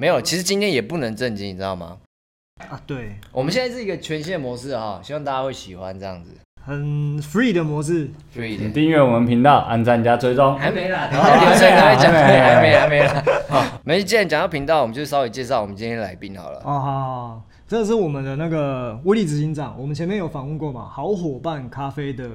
没有，其实今天也不能正经，你知道吗？啊，对，我们现在是一个全新的模式哈，希望大家会喜欢这样子很 free 的模式。，free 一点。订阅我们频道，按赞加追踪。还没啦，等一下流水才会讲，还没还没还没啦。好，没，既然讲到频道，我们就稍微介绍我们今天的来宾好了。哦，好好好，这是我们的那个威力执行长，我们前面有访问过嘛，好伙伴咖啡的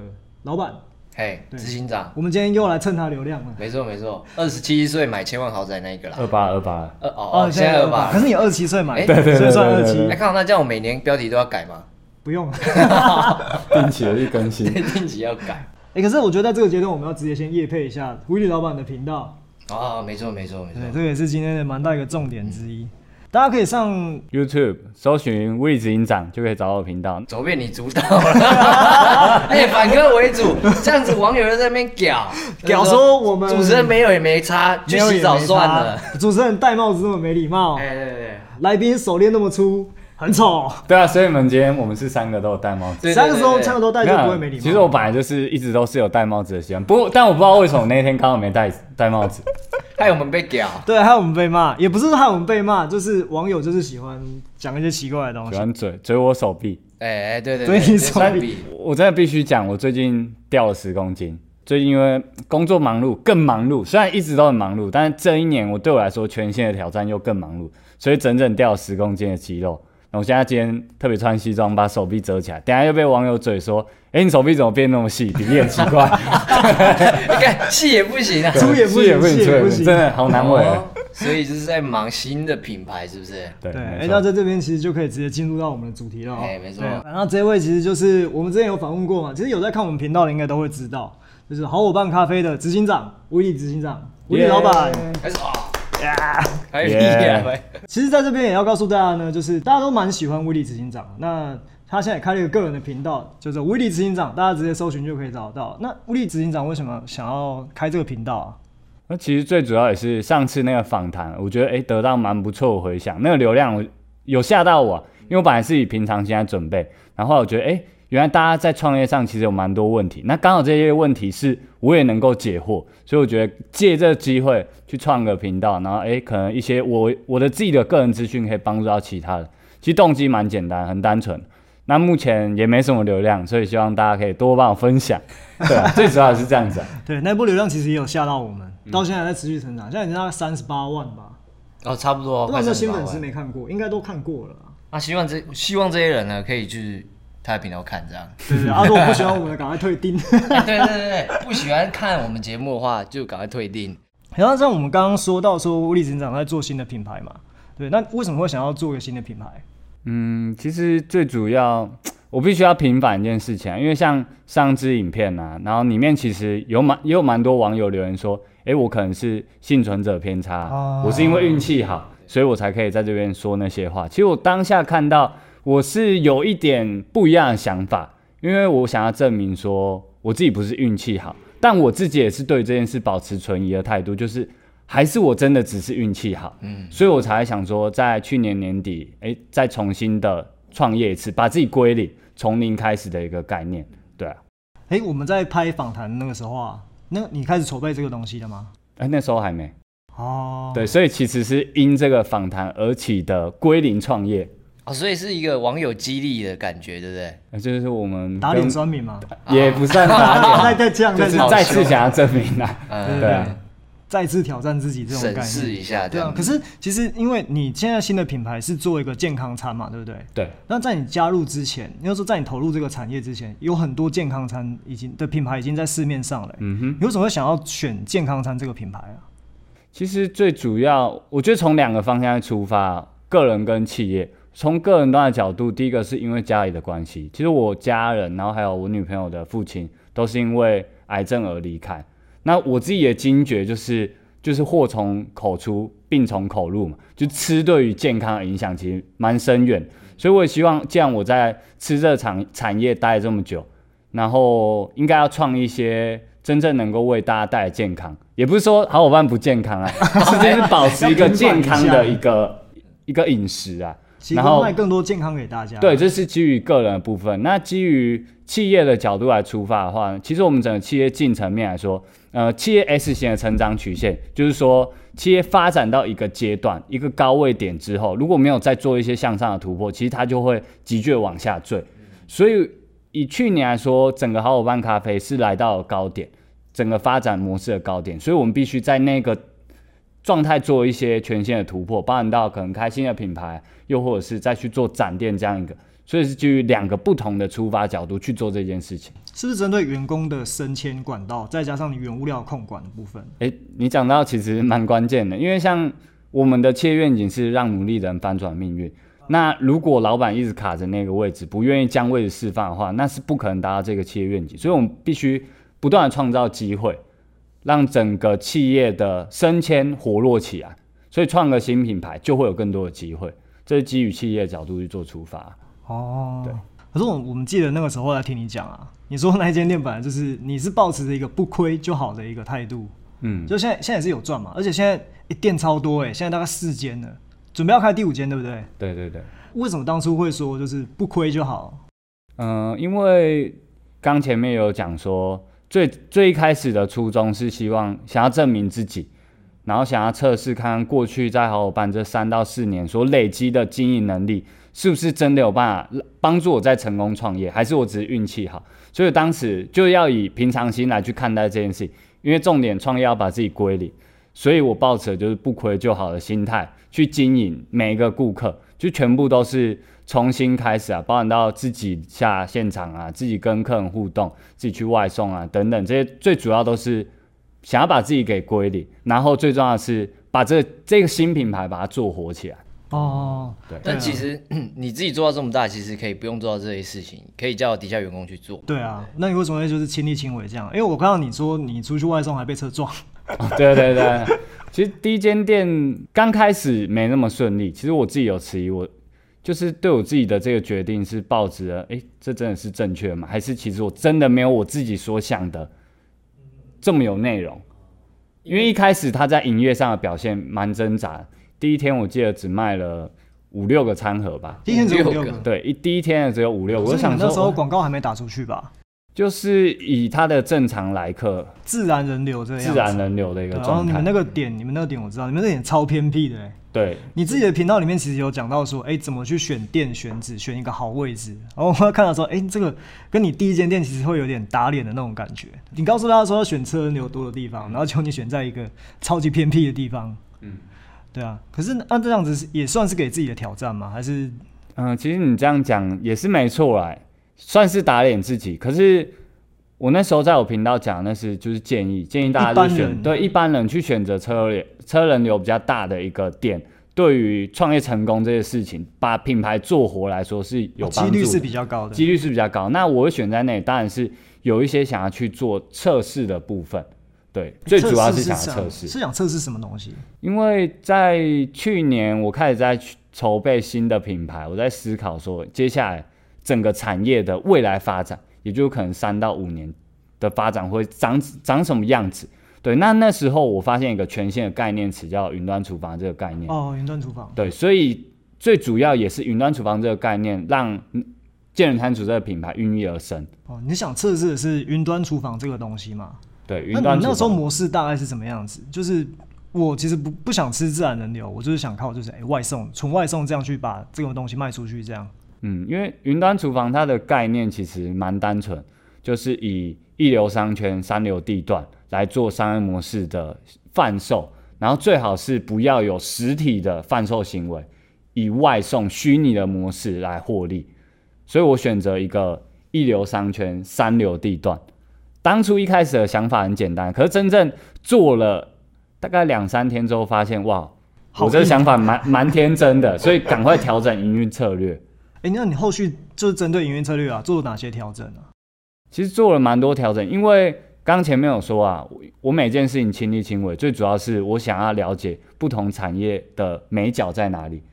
老板，嘿，对执行长，我们今天又来蹭他流量了。没错没错，二十七岁买千万豪宅那一个啦。二八二八，二哦哦，现在二八可。是你二十七岁买，哎对对对所以算二七哎，看到那这样，我每年标题都要改吗？不用。定期的去更新。定期要改。哎、可是我觉得在这个阶段，我们要直接先夜配一下威力老板的频道，啊，没错没错没错对，。这也是今天的蛮大一个重点之一。大家可以上 YouTube 搜寻魏执行长就可以找到我频道。走遍你主导了，哎，反客为主，这样子网友就在那边屌屌说我们主持人没有也没差，去洗澡算了。。主持人戴帽子那么没礼貌，哎，对对对来宾手链那么粗，很丑。对啊，所以我们今天我们是三个都有戴帽子。对，三个时候对三个都戴就不会没礼貌。其实我本来就是一直都是有戴帽子的习惯，不过但我不知道为什么那天刚好没戴戴帽子。害我们被屌。对，害我们被骂，也不是害我们被骂，就是网友就是喜欢讲一些奇怪的东西。喜欢嘴嘴我手臂，哎哎，对对所以，你手臂臂我真的必须讲，我最近掉了十公斤。最近因为工作忙碌，更忙碌。虽然一直都很忙碌，但是这一年我对我来说全新的挑战又更忙碌，所以整整掉了十公斤的肌肉。那我现在今天特别穿西装，把手臂遮起来，等下又被网友嘴说：“哎、你手臂怎么变那么细？比例很奇怪。你看细也不行啊，粗也不细也不行，细也不行。真的好难为。哦所以就是在忙新的品牌，是不是？对，哎、那在这边其实就可以直接进入到我们的主题了、哦。哎没错对然后这位其实就是我们之前有访问过嘛，其实有在看我们频道的应该都会知道，就是好伙伴咖啡的执行长威力执行长威力老板。开始啊，其实在这边也要告诉大家呢，就是大家都蛮喜欢威力执行长。那他现在也开了一个个人的频道，叫做威力执行长，大家直接搜寻就可以找到。那威力执行长为什么想要开这个频道啊？那其实最主要也是上次那个访谈，我觉得诶得到蛮不错的回响，那个流量我有吓到我啊、因为我本来是以平常心在准备，然后我觉得诶原来大家在创业上其实有蛮多问题，那刚好这些问题是我也能够解惑，所以我觉得借这个机会去创个频道，然后诶可能一些我我的自己的个人资讯可以帮助到其他人，其实动机蛮简单，很单纯。那目前也没什么流量，所以希望大家可以多帮我分享，对啊，最主要是这样子啊。对，那波流量其实也有吓到我们，到现在还在持续成长，现在已经大概三十八万吧。哦，差不多。不知道有没有新粉丝没看过，应该都看过了那。啊，希望这希望这些人呢，可以去他的频道看这样。对对如果不喜欢我们的，赶快退订。哎 对对对对，不喜欢看我们节目的话，就赶快退订。然后像我们刚刚说到说，威力执行长在做新的品牌嘛，对，那为什么会想要做一个新的品牌？嗯，其实最主要，我必须要平反一件事情啊，因为像上支影片啊，然后里面其实有蛮也有蛮多网友留言说，诶，我可能是幸存者偏差，哦我是因为运气好，所以我才可以在这边说那些话。其实我当下看到，我是有一点不一样的想法，因为我想要证明说我自己不是运气好，但我自己也是对这件事保持存疑的态度，就是还是我真的只是运气好，嗯，所以我才想说，在去年年底，哎、再重新的创业一次，把自己归零，从零开始的一个概念。对啊，哎、我们在拍访谈那个时候啊，那你开始筹备这个东西了吗？哎、那时候还没。哦，对，所以其实是因这个访谈而起的归零创业，哦，所以是一个网友激励的感觉，对不对？呃就是我们打脸跟酸民嘛，也不算打再脸，再这样，就是再再次想要证明啊。嗯，对啊，再次挑战自己这种概审视念。一下，这对啊，样。可是其实因为你现在新的品牌是做一个健康餐嘛，对不对？对，那在你加入之前，应该说在你投入这个产业之前，有很多健康餐已经的品牌已经在市面上了、嗯哼。你为什么会想要选健康餐这个品牌啊？其实最主要，我觉得从两个方向出发，个人跟企业。从个人端的角度，第一个是因为家里的关系，其实我家人，然后还有我女朋友的父亲，都是因为癌症而离开。那我自己的惊觉就是，就是祸从口出，病从口入嘛，就吃对于健康的影响其实蛮深远。所以我也希望，既然我在吃这产产业待了这么久，然后应该要创一些真正能够为大家带来健康，也不是说好伙伴不健康啊，是就是保持一个健康的一个一个饮食啊。提然后供卖更多健康给大家。对，这是基于个人的部分。那基于企业的角度来出发的话，其实我们整个企业进层面来说，呃，企业 S 型的成长曲线，就是说企业发展到一个阶段、一个高位点之后，如果没有再做一些向上的突破，其实它就会急剧往下坠。所以以去年来说，整个好伙伴咖啡是来到了高点，整个发展模式的高点，所以我们必须在那个状态做一些全新的突破，包含到可能开新的品牌，又或者是再去做展店这样一个，所以是基于两个不同的出发角度去做这件事情。是不是针对员工的升迁管道，再加上你原物料控管的部分？诶，你讲到其实蛮关键的，因为像我们的企业愿景是让努力的人翻转命运。那如果老板一直卡着那个位置，不愿意将位置释放的话，那是不可能达到这个企业愿景。所以我们必须不断的创造机会，让整个企业的升迁活络起来。所以创个新品牌就会有更多的机会，这是基于企业的角度去做出发。哦，对。可是我我们记得那个时候来听你讲啊，你说那一间店本来就是你是保持着一个不亏就好的一个态度，嗯，就现在现在也是有赚嘛，而且现在一店超多哎、现在大概四间了，准备要开第五间对不对？对对对。为什么当初会说就是不亏就好？嗯，因为刚前面有讲说，最最一开始的初衷是希望想要证明自己，然后想要测试看看过去在好伙伴这三到四年所累积的经营能力，是不是真的有办法帮助我在成功创业，还是我只是运气好？所以当时就要以平常心来去看待这件事，因为重点创业要把自己归零，所以我抱持的就是不亏就好的心态去经营每一个顾客，就全部都是重新开始啊，包含到自己下现场啊，自己跟客人互动，自己去外送啊等等，这些最主要都是想要把自己给归零，然后最重要的是把这这个新品牌把它做活起来。哦，对但其实 你自己做到这么大，其实可以不用做到这些事情，可以叫底下员工去做。对啊，那你为什么会就是亲力亲为这样？因为我看到你说你出去外送还被车撞，哦对对对，其实第一间店刚开始没那么顺利，其实我自己有迟疑，我就是对我自己的这个决定是抱着了，哎，这真的是正确吗？还是其实我真的没有我自己所想的这么有内容？因为一开始他在营业上的表现蛮挣扎，第一天我记得只卖了五六个餐盒吧，第一天只有五六个。对，一第一天的只有五六个，我想说，那时候广告还没打出去吧？就是以他的正常来客、自然人流这个样。自然人流的一个对然后状态你们那，个点，你们那个点我知道，你们那点超偏僻的、欸。对，你自己的频道里面其实有讲到说，哎、怎么去选店、选址、选一个好位置。然后我看到说，哎、这个跟你第一间店其实会有点打脸的那种感觉。你告诉大家说要选车人流多的地方，然后求你选在一个超级偏僻的地方。嗯，对啊。可是按这样子是也算是给自己的挑战吗？还是嗯，其实你这样讲也是没错啦，算是打脸自己。可是我那时候在我频道讲，那是就是建议，建议大家去选对一般人去选择车流车人流比较大的一个店，对于创业成功这些事情，把品牌做活来说是有帮助的，几率是比较高的？几率是比较高。那我会选在那里，当然是有一些想要去做测试的部分。对，最主要是想要测试，是想测试什么东西？因为在去年我开始在筹备新的品牌，我在思考说接下来整个产业的未来发展，也就可能三到五年的发展会长长什么样子。对，那那时候我发现一个全新的概念词叫云端厨房这个概念。哦，云端厨房。对，所以最主要也是云端厨房这个概念，让健人餐厨这个品牌孕育而生。哦，你想测试的是云端厨房这个东西吗？对，那云端厨你那时候。模式大概是什么样子？就是我其实不不想吃自然人流，我就是想靠就是哎、外送，纯外送这样去把这个东西卖出去，这样。嗯，因为云端厨房它的概念其实蛮单纯，就是以一流商圈、三流地段来做商业模式的贩售，然后最好是不要有实体的贩售行为，以外送虚拟的模式来获利。所以我选择一个一流商圈、三流地段。当初一开始的想法很简单，可是真正做了大概两三天之后，发现哇，我这个想法蛮蛮天真的，所以赶快调整营运策略。哎、那你后续就是针对营运策略啊，做了哪些调整啊？其实做了蛮多调整，因为刚前面有说啊，我我每件事情亲力亲为，最主要是我想要了解不同产业的美角在哪里。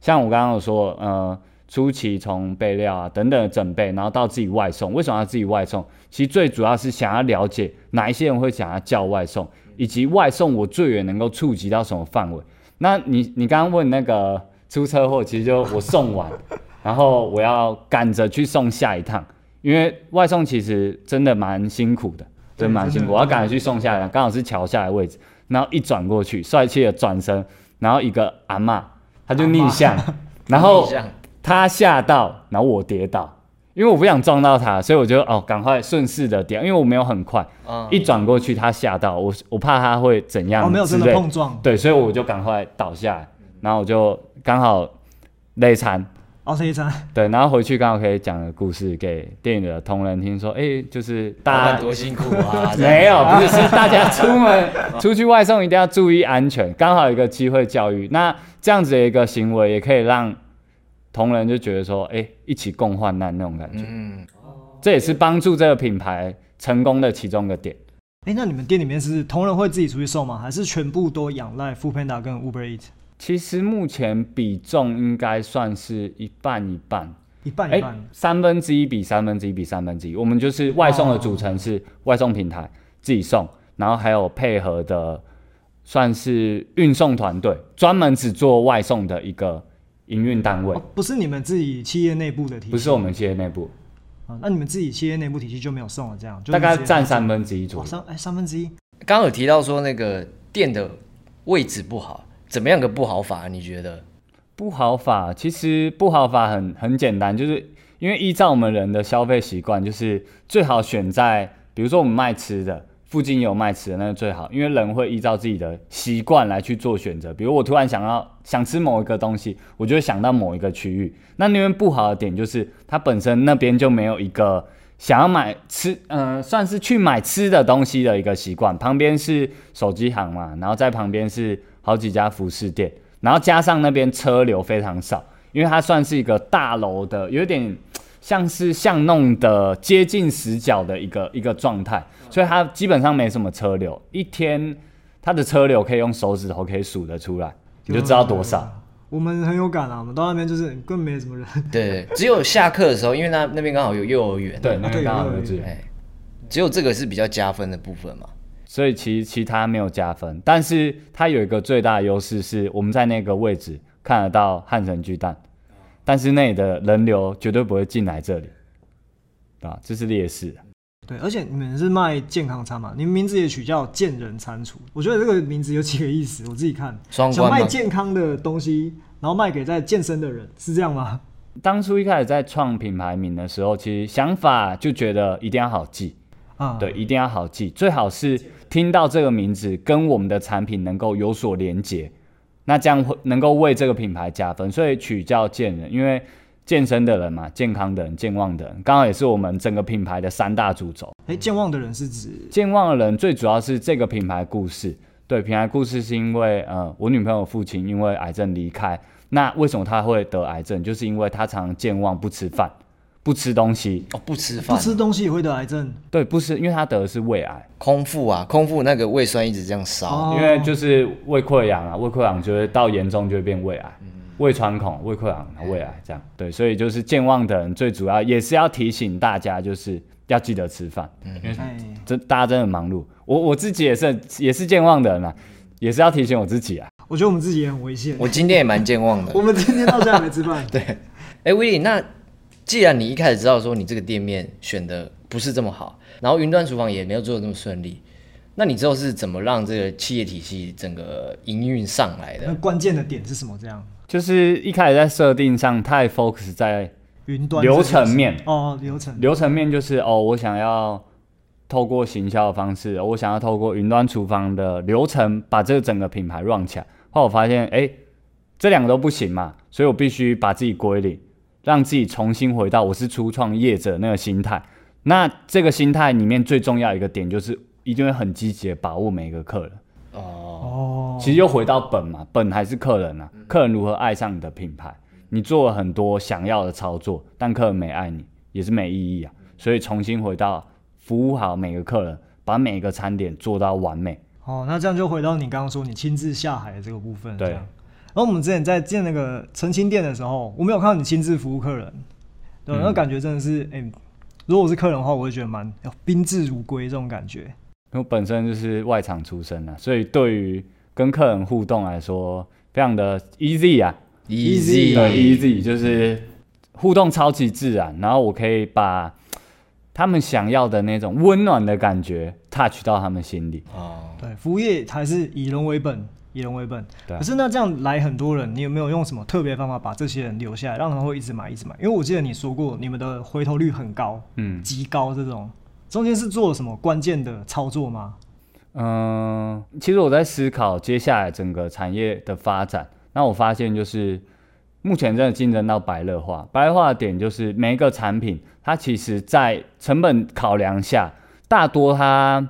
像我刚刚有说，呃，初期从备料啊等等的准备，然后到自己外送，为什么要自己外送？其实最主要是想要了解哪一些人会想要叫外送，以及外送我最远能够触及到什么范围。那你你刚刚问那个出车祸，其实就我送完，然后我要赶着去送下一趟，因为外送其实真的蛮辛苦的，真的蛮辛苦。我要赶着去送下一趟，刚好是桥下的位置，然后一转过去，帅气的转身，然后一个阿嬷，他就逆向，然后这样她吓到，然后我跌倒。因为我不想撞到他，所以我就哦赶快顺势的跌，因为我没有很快，嗯一转过去他吓到我，我怕他会怎样哦，没有真的碰撞。对，所以我就赶快倒下来，然后我就刚好累残，哦，这一餐对，然后回去刚好可以讲个故事给电影的同仁听，说，哎、就是大家多辛苦啊！没有，不是是大家出门出去外送一定要注意安全，刚好有一个机会教育，那这样子的一个行为也可以让同仁就觉得说，哎、一起共患难那种感觉，嗯，这也是帮助这个品牌成功的其中一个点。哎，那你们店里面是同仁会自己出去送吗？还是全部都仰赖 f o o Panda 跟 Uber Eat 其实目前比重应该算是一半一半，哎一半一半？，三分之一比三分之一比三分之一，我们就是外送的组成是外送平台自己送，然后还有配合的算是运送团队，专门只做外送的一个营运单位哦，，不是你们自己企业内部的体系，不是我们企业内部，啊，那你们自己企业内部体系就没有送了，这样就大概占三分之一左右。哦三哎三分之一，刚刚有提到说那个店的位置不好，怎么样个不好法？你觉得？不好法其实不好法很很简单，就是因为依照我们人的消费习惯，就是最好选在比如说我们卖吃的附近有卖吃的，那就最好，因为人会依照自己的习惯来去做选择。比如我突然想要想吃某一个东西，我就会想到某一个区域。那那边不好的点就是它本身那边就没有一个想要买吃，呃，算是去买吃的东西的一个习惯。旁边是手机行嘛，然后在旁边是好几家服饰店，然后加上那边车流非常少，因为它算是一个大楼的，有点像是巷弄的接近死角的一个一个状态，所以它基本上没什么车流，一天它的车流可以用手指头可以数得出来，你就知道多少。我们很有感啊，我们到那边就是根本没什么人，对，只有下课的时候，因为那那边刚好有幼儿园，对，那边刚好有有就是。哎，只有这个是比较加分的部分嘛。所以其其他没有加分，但是它有一个最大的优势是我们在那个位置看得到汉神巨蛋，但是那里的人流绝对不会进来这里，啊，这是劣势。对，而且你们是卖健康餐嘛，你们名字也取叫健人餐厨，我觉得这个名字有几个意思，我自己看，想卖？健康的东西，然后卖给在健身的人，是这样吗？当初一开始在创品牌名的时候，其实想法就觉得一定要好记，啊，对，一定要好记，最好是听到这个名字跟我们的产品能够有所连接，那这样会能够为这个品牌加分，所以取叫健人，因为健身的人嘛，健康的人，健忘的人，刚好也是我们整个品牌的三大主轴。哎，健忘的人是指健忘的人最主要是这个品牌故事，对，品牌故事是因为呃，我女朋友父亲因为癌症离开，那为什么他会得癌症？就是因为他常常健忘，不吃饭，不吃东西，哦，不吃饭，不吃东西也会得癌症，对，不吃，因为他得的是胃癌。空腹啊，空腹那个胃酸一直这样烧，哦。因为就是胃溃疡啊，胃溃疡就会到严重就会变胃癌，胃穿孔、胃溃疡、然后胃癌这样。对，所以就是健忘的人最主要也是要提醒大家，就是要记得吃饭，因为哎，这大家真的很忙碌。我我自己也是也是健忘的人啊，也是要提醒我自己啊。我觉得我们自己也很危险。我今天也蛮健忘的。我。们今天到现在还没吃饭，对，哎，威利，那既然你一开始知道说你这个店面选的不是这么好，然后云端厨房也没有做的那么顺利，那你之后是怎么让这个企业体系整个营运上来的？那关键的点是什么？这样就是一开始在设定上太 focus 在云端流程面，哦，流程流程面就是哦，我想要透过行销的方式，我想要透过云端厨房的流程把这个整个品牌 run 起来。后来我发现，哎、这两个都不行嘛，所以我必须把自己归零，让自己重新回到我是初创业者那个心态。那这个心态里面最重要一个点就是一定会很积极的把握每一个客人。哦，哦，其实又回到本嘛，本还是客人啊，客人如何爱上你的品牌？你做了很多想要的操作，但客人没爱你，也是没意义啊。所以重新回到服务好每个客人，把每个餐点做到完美。哦，那这样就回到你刚刚说你亲自下海的这个部分，对。然后我们之前在建那个澄清店的时候，我没有看到你亲自服务客人，对，嗯那感觉真的是，哎、如果我是客人的话，我会觉得蛮哦宾至如归这种感觉。因为我本身就是外场出身啊，所以对于跟客人互动来说，非常的 easy 啊。Easy 对，easy 就是互动超级自然，然后我可以把他们想要的那种温暖的感觉 touch 到他们心里。哦，对，服务业还是以人为本，以人为本。可是那这样来很多人，你有没有用什么特别方法把这些人留下来，让他们会一直买，一直买？因为我记得你说过，你们的回头率很高，嗯极高这种。中间是做了什么关键的操作吗？嗯，其实我在思考接下来整个产业的发展，那我发现就是目前真的竞争到白热化，白热化的点就是每一个产品，它其实在成本考量下，大多它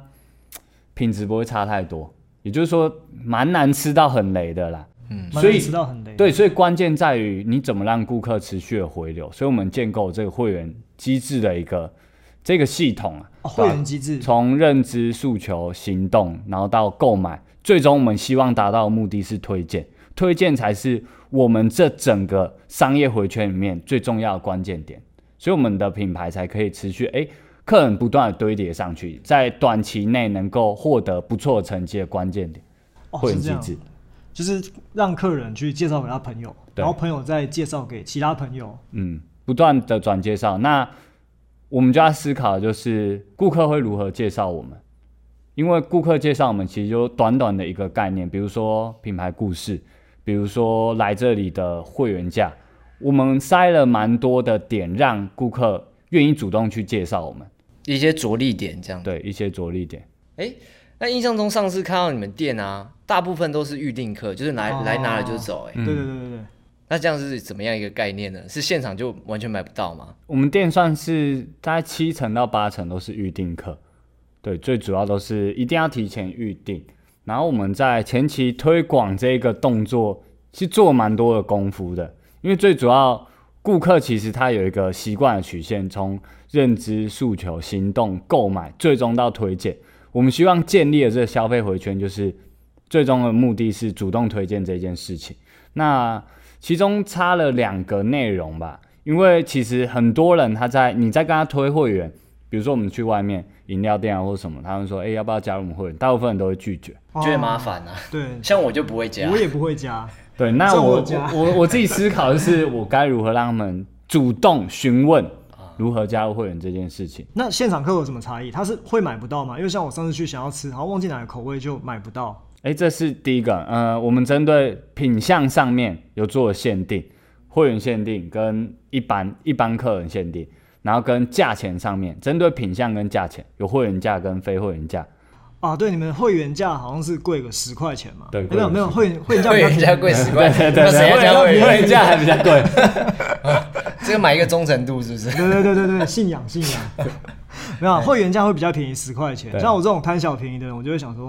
品质不会差太多，也就是说蛮难吃到很雷的啦。嗯，所以吃到很雷。对，所以关键在于你怎么让顾客持续的回流，所以我们建构这个会员机制的一个这个系统啊，哦，会员机制。从认知、诉求、行动，然后到购买，最终我们希望达到的目的是推荐，推荐才是我们这整个商业回圈里面最重要的关键点，所以我们的品牌才可以持续哎，客人不断的堆叠上去，在短期内能够获得不错成绩的关键点，哦，机是这样，制。就是让客人去介绍给他朋友，对。然后朋友再介绍给其他朋友。嗯，不断的转介绍，那我们就要思考就是顾客会如何介绍我们，因为顾客介绍我们其实就短短的一个概念，比如说品牌故事，比如说来这里的会员价，我们塞了蛮多的点，让顾客愿意主动去介绍我们，一些着力点这样。对一些着力点。哎，那印象中上次看到你们店啊，大部分都是预定客，就是来、哦来拿了就走。哎、嗯对对对对对。那这样是怎么样一个概念呢？是现场就完全买不到吗？我们店算是大概七成到八成都是预定客，对，最主要都是一定要提前预定。然后我们在前期推广这个动作，是做蛮多的功夫的，因为最主要顾客其实他有一个习惯的曲线，从认知、诉求、行动、购买，最终到推荐。我们希望建立的这个消费回圈，就是最终的目的是主动推荐这件事情。那其中差了两个内容吧，因为其实很多人他在你在跟他推会员，比如说我们去外面饮料店啊或什么，他们说哎、要不要加入我们会员，大部分人都会拒绝。哦觉得麻烦啊。对，像我就不会加我，也不会加。对，那我我我自己思考的是，我该如何让他们主动询问如何加入会员这件事情。那现场客有什么差异？他是会买不到吗？因为像我上次去想要吃，然后忘记哪个口味就买不到。哎，这是第一个，呃，我们针对品相上面有做了限定，会员限定跟一般一般客人限定，然后跟价钱上面，针对品相跟价钱有会员价跟非会员价，啊，对，你们会员价好像是贵个十块钱嘛？对没有没有，会员会员价会比较便宜员价贵十块，对对对，会会员？价还比较贵。这个买一个忠诚度是不是？对对对对对，信仰信仰。没有啊会员价会比较便宜十块钱，像我这种贪小便宜的人，我就会想说，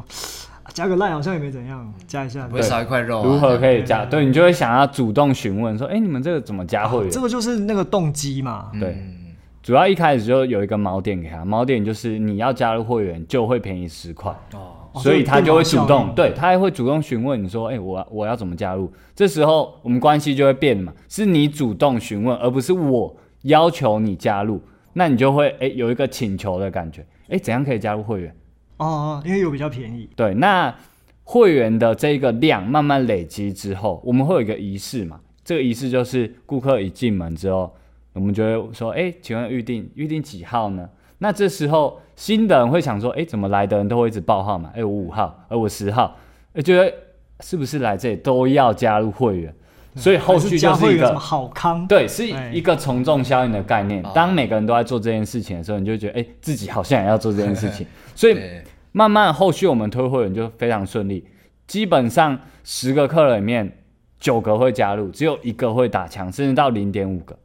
啊加个赖好像也没怎样，加一下。不会少一块肉、啊。如何可以加？对对你就会想要主动询问说，哎，你们这个怎么加会员？啊这个就是那个动机嘛。对，嗯主要一开始就有一个锚点给他，锚点就是你要加入会员就会便宜十块。哦，哦所以他就会主动，对他还会主动询问你说，哎、我我要怎么加入？这时候我们关系就会变嘛，是你主动询问，而不是我要求你加入，那你就会哎、有一个请求的感觉，哎、怎样可以加入会员？哦哦，因为有比较便宜。对，那会员的这个量慢慢累积之后，我们会有一个仪式嘛，这个仪式就是顾客一进门之后，我们就会说，哎、请问预定预定几号呢？那这时候新的人会想说，哎、怎么来的人都会一直报号嘛？哎、我五号，哎、我十号，哎、觉得是不是来这里都要加入会员？所以后续加就是一个好康？对，是哎一个从众效应的概念哦。当每个人都在做这件事情的时候，你就会觉得，哎、自己好像也要做这件事情。所以，慢慢后续我们推会员就非常顺利，基本上十个客人里面九个会加入，只有一个会打枪，甚至到零点五个。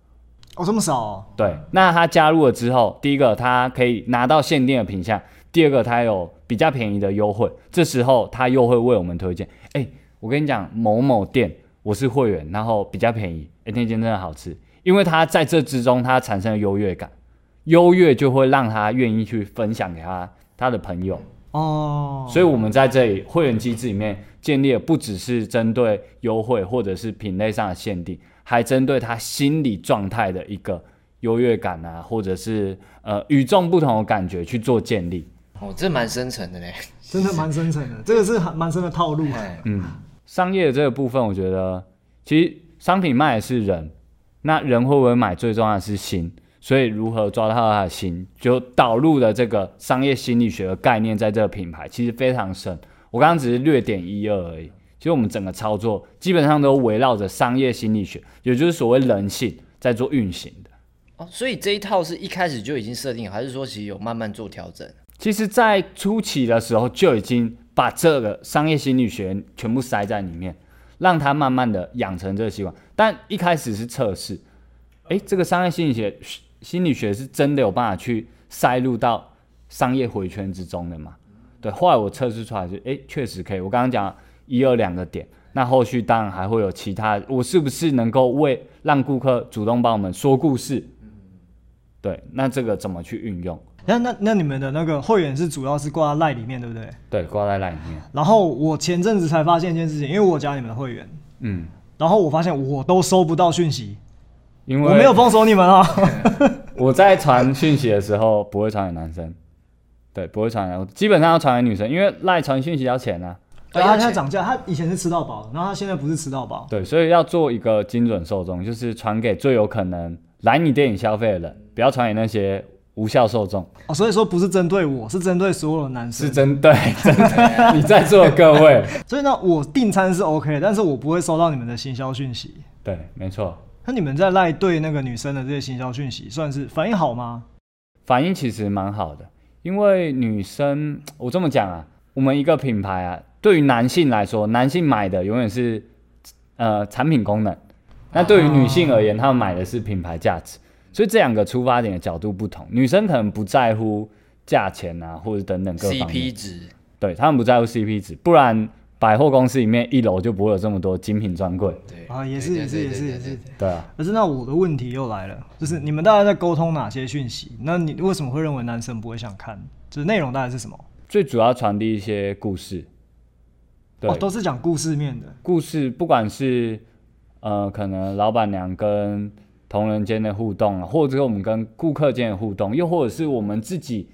哦，这么少哦。对，那他加入了之后，第一个他可以拿到限定的品项，第二个他有比较便宜的优惠，这时候他又会为我们推荐，哎、我跟你讲某某店我是会员，然后比较便宜，哎、那间真的好吃，因为他在这之中他产生了优越感，优越就会让他愿意去分享给他他的朋友。哦，所以我们在这里会员机制里面建立的不只是针对优惠或者是品类上的限定，还针对他心理状态的一个优越感啊，或者是呃与众不同的感觉去做建立。哦，这蛮深层的嘞。真的蛮深层的，这个是很蛮深的套路。哎，嗯，商业的这个部分，我觉得其实商品卖的是人，那人会不会买，最重要的是心。所以如何抓到他的心，就导入了这个商业心理学的概念在这个品牌，其实非常深。我刚刚只是略点一二而已。其实我们整个操作基本上都围绕着商业心理学，也就是所谓人性在做运行的。哦，所以这一套是一开始就已经设定，还是说其实有慢慢做调整？其实，在初期的时候就已经把这个商业心理学全部塞在里面，让他慢慢的养成这个习惯。但一开始是测试，诶，这个商业心理学。心理学是真的有办法去塞入到商业回圈之中的嘛？对，后来我测试出来是，诶，确实可以。我刚刚讲一二两个点，那后续当然还会有其他。我是不是能够为让顾客主动帮我们说故事？对，那这个怎么去运用？那那那你们的那个会员是主要是挂在赖里面，对不对？对，挂在赖里面。然后我前阵子才发现一件事情，因为我加你们的会员，嗯，然后我发现我都收不到讯息。因为我没有封锁你们啊！我在传讯息的时候不会传给男生，对，不会传，基本上要传给女生，因为赖传讯息要钱啊。对，他现在涨价，他以前是吃到饱，然后他现在不是吃到饱。对，所以要做一个精准受众，就是传给最有可能来你店里消费的人，不要传给那些无效受众。哦，所以说不是针对我，是针对所有的男生。是针对，针对你在座的各位。所以呢，我订餐是 OK，但是我不会收到你们的行销讯息。对，没错。那你们在赖对那个女生的这些行销讯息，算是反应好吗？反应其实蛮好的，因为女生，我这么讲啊，我们一个品牌啊，对于男性来说，男性买的永远是呃产品功能，那对于女性而言，他们买的是品牌价值，所以这两个出发点的角度不同。女生可能不在乎价钱啊，或者等等各方面，CP 值，对他们不在乎 CP 值，不然。百货公司里面一楼就不会有这么多精品专柜。对啊，也是也是也是也是。对啊。可是那我的问题又来了，就是你们大家在沟通哪些讯息？那你为什么会认为男生不会想看？就是内容大概是什么？最主要传递一些故事。哦，都是讲故事面的。故事，不管是呃，可能老板娘跟同仁间的互动啊，或者是我们跟顾客间的互动，又或者是我们自己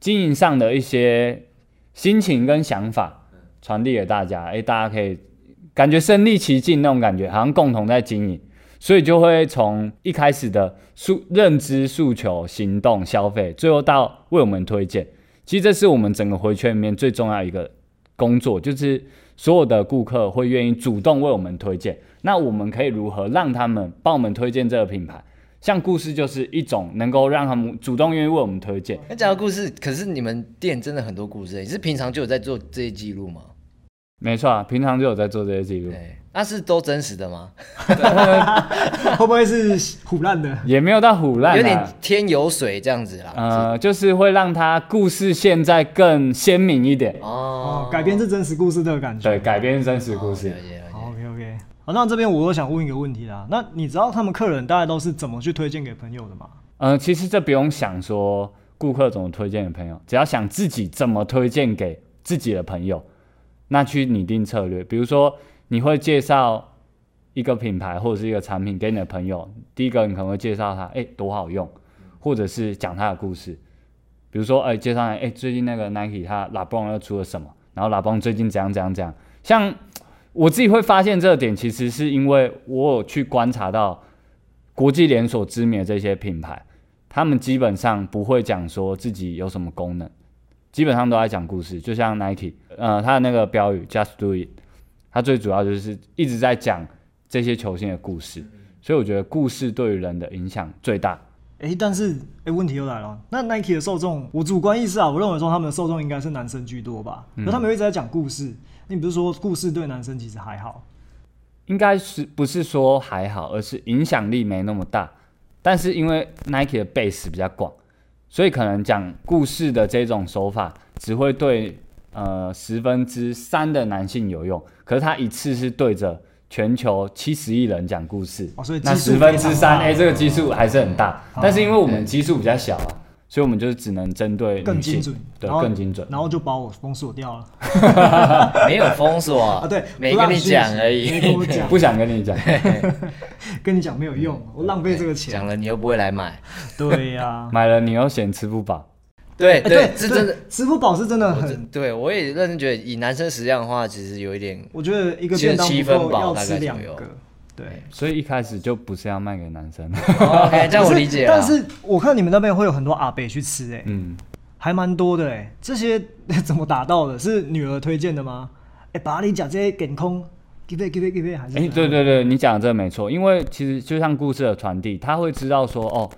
经营上的一些心情跟想法。传递给大家，哎，大家可以感觉身临其境那种感觉，好像共同在经营，所以就会从一开始的诉认知、诉求、行动、消费，最后到为我们推荐。其实这是我们整个回圈里面最重要一个工作，就是所有的顾客会愿意主动为我们推荐。那我们可以如何让他们帮我们推荐这个品牌？像故事就是一种能够让他们主动愿意为我们推荐。那讲到故事，可是你们店真的很多故事，你是平常就有在做这些记录吗？没错啊，平常就有在做这些记录。对，那是都真实的吗？会不会是虎烂的？也没有到虎烂，有点添油水这样子啦。呃，就是会让它故事现在更鲜明一点。哦，改编是真实故事的感觉。对，改编是真实故事。好，OK OK。好，那这边我又想问一个问题啦。那你知道他们客人大概都是怎么去推荐给朋友的吗？嗯，其实这不用想说顾客怎么推荐给朋友，只要想自己怎么推荐给自己的朋友。那去拟定策略，比如说你会介绍一个品牌或者是一个产品给你的朋友，第一个你可能会介绍它，哎，多好用，或者是讲它的故事，比如说，哎，介绍，哎，最近那个 Nike 它 LeBron 又出了什么，然后 LeBron 最近怎样怎样怎样，像我自己会发现这个点，其实是因为我有去观察到国际连锁知名的这些品牌，他们基本上不会讲说自己有什么功能。基本上都在讲故事，就像 Nike，呃，他的那个标语 Just Do It，他最主要就是一直在讲这些球星的故事，所以我觉得故事对于人的影响最大。哎，但是哎，问题又来了，那 Nike 的受众，我主观意识啊，我认为说他们的受众应该是男生居多吧？可他们一直在讲故事，你不是说故事对男生其实还好？应该是不是说还好，而是影响力没那么大。但是因为 Nike 的 base 比较广。所以可能讲故事的这种手法只会对呃十分之三的男性有用，可是他一次是对着全球七十亿人讲故事，哦，所以那十分之三，哎，这个基数还是很大。但是因为我们基数比较小啊。所以我们就只能针对更精准，对，更精准，然后就把我封锁掉了。没有封锁。啊，对，没跟你讲而已，没跟我讲，不想跟你讲，跟你讲没有用，我浪费这个钱。讲了你又不会来买，对呀，买了你又嫌吃不饱。对对，是真的，支付宝是真的很。对我也认真觉得，以男生食量的话，其实有一点，我觉得一个便当不够，要吃两个。对。所以一开始就不是要卖给男生。哦 OK，这样我理解了。但是我看你们那边会有很多阿北去吃、哎、嗯，还蛮多的哎、这些 怎么达到的？是女儿推荐的吗？哎、把你讲这些给空，give it give it give it 还是？哎、对对对，你讲的这个没错，因为其实就像故事的传递，他会知道说，哦，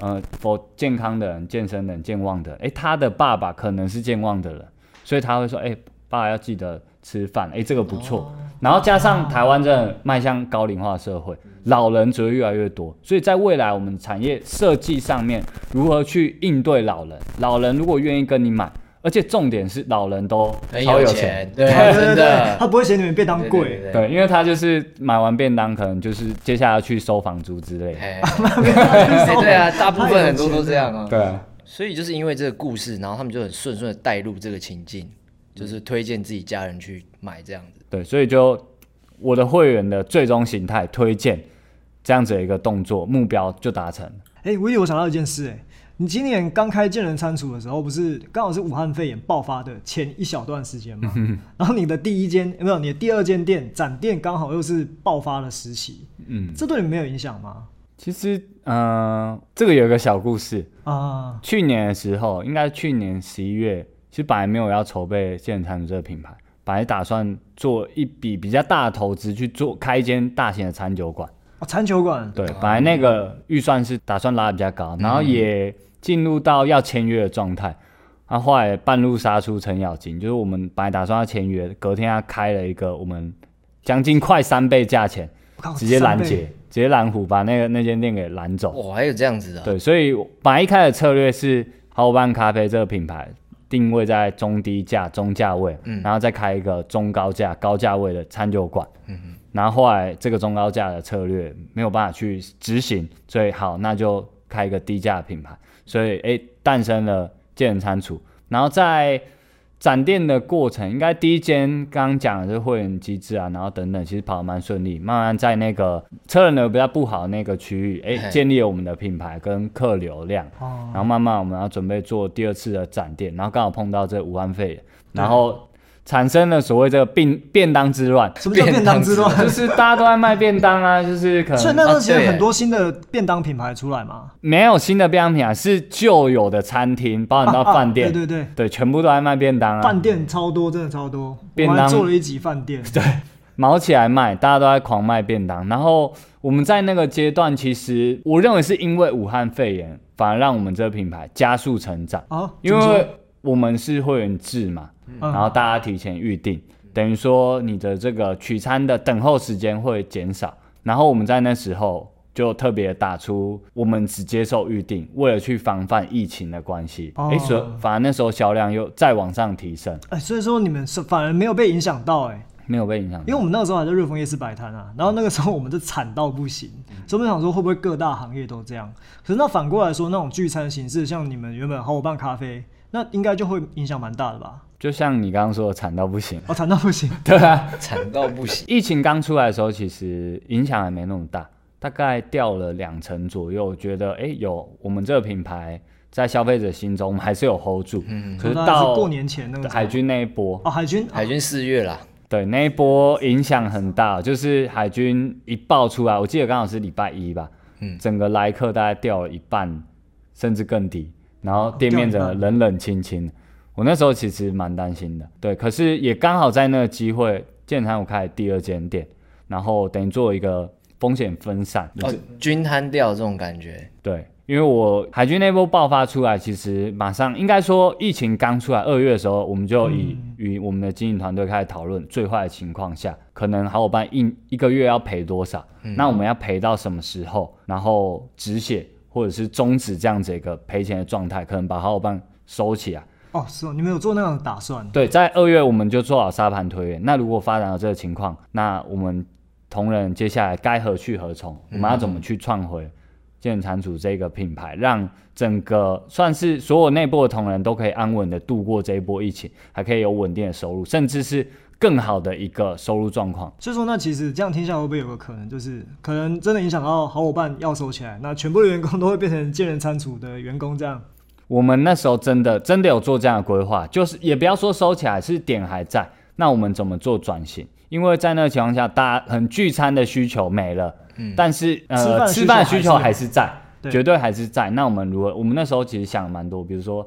呃，否健康的人、健身的人、健忘的人，哎、他的爸爸可能是健忘的人，所以他会说，诶、爸爸要记得吃饭，诶、这个不错。然后加上台湾真的迈向高龄化社会，老人只会越来越多，所以在未来我们产业设计上面，如何去应对老人？老人如果愿意跟你买，而且重点是老人都很超有钱，对，对对对真的，他不会嫌你们便当对贵。对因为他就是买完便当，可能就是接下来要去收房租之类的。哎，哎对啊，大部分很多都这样啊。对啊，所以就是因为这个故事，然后他们就很顺顺的带入这个情境，就是推荐自己家人去买这样子。对，所以就我的会员的最终形态推荐这样子的一个动作，目标就达成。哎、我想到一件事、哎，你今年刚开健人餐厨的时候，不是刚好是武汉肺炎爆发的前一小段时间吗？然后你的第一间没有，你的第二间店展店刚好又是爆发的时期，嗯，这对你们没有影响吗？其实，嗯、这个有一个小故事。啊，去年的时候，应该去年十一月，其实本来没有要筹备健人餐厨这个品牌，本来打算做一笔比较大的投资去做开一间大型的餐酒馆。哦，餐酒馆，对，本来那个预算是打算拉得比较高，然后也进入到要签约的状态。那后后来半路杀出程咬金，就是我们本来打算要签约，隔天他开了一个我们将近快三倍价钱，直接拦截，直接拦虎，把那个那间店给拦走。哦，还有这样子的啊，对，所以本来一开始策略是好伙伴咖啡这个品牌定位在中低价、中价位，嗯然后再开一个中高价、高价位的餐酒馆。然后后来这个中高价的策略没有办法去执行，所以好，那就开一个低价的品牌。所以诶，诞生了健人餐厨。然后在展店的过程，应该第一间刚刚讲的是会员机制啊，然后等等，其实跑得蛮顺利。慢慢在那个车人流比较不好的那个区域，诶，嘿建立了我们的品牌跟客流量。哦然后慢慢我们要准备做第二次的展店，然后刚好碰到这武汉肺炎，然后产生了所谓这个便便当之乱，什么叫便当之乱？就是大家都在卖便当啊，就是可能所以那段时间很多新的便当品牌出来嘛，没有新的便当品牌，是旧有的餐厅，包含到啊啊饭店，对对对，对全部都在卖便当啊，饭店超多，真的超多。便当做了一集饭店，对，毛起来卖，大家都在狂卖便当。然后我们在那个阶段，其实我认为是因为武汉肺炎，反而让我们这个品牌加速成长，啊，因为我们是会员制嘛，嗯然后大家提前预定，等于说你的这个取餐的等候时间会减少。然后我们在那时候就特别打出我们只接受预定，为了去防范疫情的关系，哦哎、所以反而那时候销量又再往上提升，哎，所以说你们是反而没有被影响到，哎，没有被影响到。因为我们那个时候还在热风夜市摆摊啊，然后那个时候我们就惨到不行，所以我们想说会不会各大行业都这样？可是那反过来说，那种聚餐形式，像你们原本好伙伴咖啡，那应该就会影响蛮大的吧？就像你刚刚说的，惨到不行。哦，惨到不行，对啊，惨到不行。疫情刚出来的时候，其实影响还没那么大，大概掉了两成左右。我觉得，哎、有我们这个品牌在消费者心中，我们还是有 hold 住。嗯，可是到是过年前那个海军那一波，哦，海军海军四月啦，对那一波影响很大，就是海军一爆出来，我记得刚好是礼拜一吧，嗯整个来客大概掉了一半，甚至更低，然后店面整个冷冷清清。我那时候其实蛮担心的，对，可是也刚好在那个机会，建餐我开第二间店，然后等于做一个风险分散，哦，均摊掉这种感觉，对，因为我海军那波爆发出来，其实马上应该说疫情刚出来二月的时候，我们就以与我们的经营团队开始讨论，最坏的情况下，可能好伙伴一一个月要赔多少，那我们要赔到什么时候，然后止血或者是终止这样子一个赔钱的状态，可能把好伙伴收起来。哦，是哦，你们有做那样的打算？对，在二月我们就做好沙盘推演。那如果发展到这个情况，那我们同仁接下来该何去何从？我们要怎么去创回健产组这个品牌，让整个算是所有内部的同仁都可以安稳的度过这一波疫情，还可以有稳定的收入，甚至是更好的一个收入状况。所以说，那其实这样听下来，会不会有个可能，就是可能真的影响到好伙伴要收起来，那全部的员工都会变成健人餐厨的员工这样？我们那时候真的真的有做这样的规划，就是也不要说收起来，是点还在。那我们怎么做转型？因为在那个情况下，大家很聚餐的需求没了，嗯但是呃吃饭的需求还是在，对绝对还是在。那我们如何？我们那时候其实想了蛮多，比如说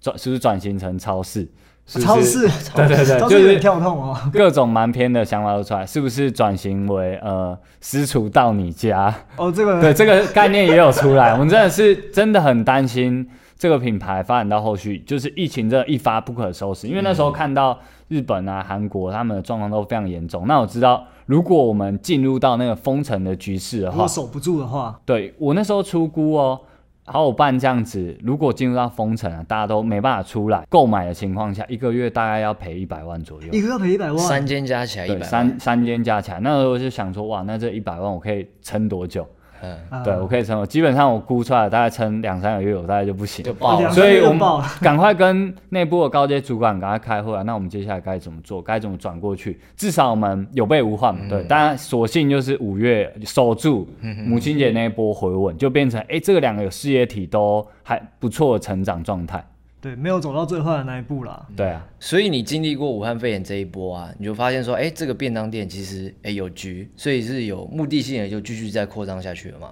转是不是转型成超市？是不是超市，对 对对，就是跳痛哦。各种蛮偏的想法都出来，是不是转型为呃私厨到你家？哦，这个对，这个概念也有出来。我们真的是真的很担心这个品牌发展到后续，就是疫情这一发不可收拾。因为那时候看到日本啊、韩国他们的状况都非常严重。那我知道，如果我们进入到那个封城的局势的话果，守不住的话，对我那时候出估哦，好伙伴这样子，如果进入到封城啊，大家都没办法出来购买的情况下，一个月大概要赔一百万左右。一个要赔一百万，三间加起来一对，百万，三三间加起来，那时候就想说，哇，那这一百万我可以撑多久？嗯，啊对我可以撑，我基本上我估出来大概撑两三个月，我大概就不行就。爆了。所以我们爆 了赶快跟内部的高阶主管赶快开会啊！那我们接下来该怎么做？该怎么转过去？至少我们有备无患嘛。对，当然索性就是五月守住母亲节那一波回稳，就变成哎、这个两个有事业体都还不错的成长状态。对，没有走到最坏的那一步啦。对啊，所以你经历过武汉肺炎这一波啊，你就发现说，哎、这个便当店其实哎、有局，所以是有目的性的，就继续再扩张下去了嘛。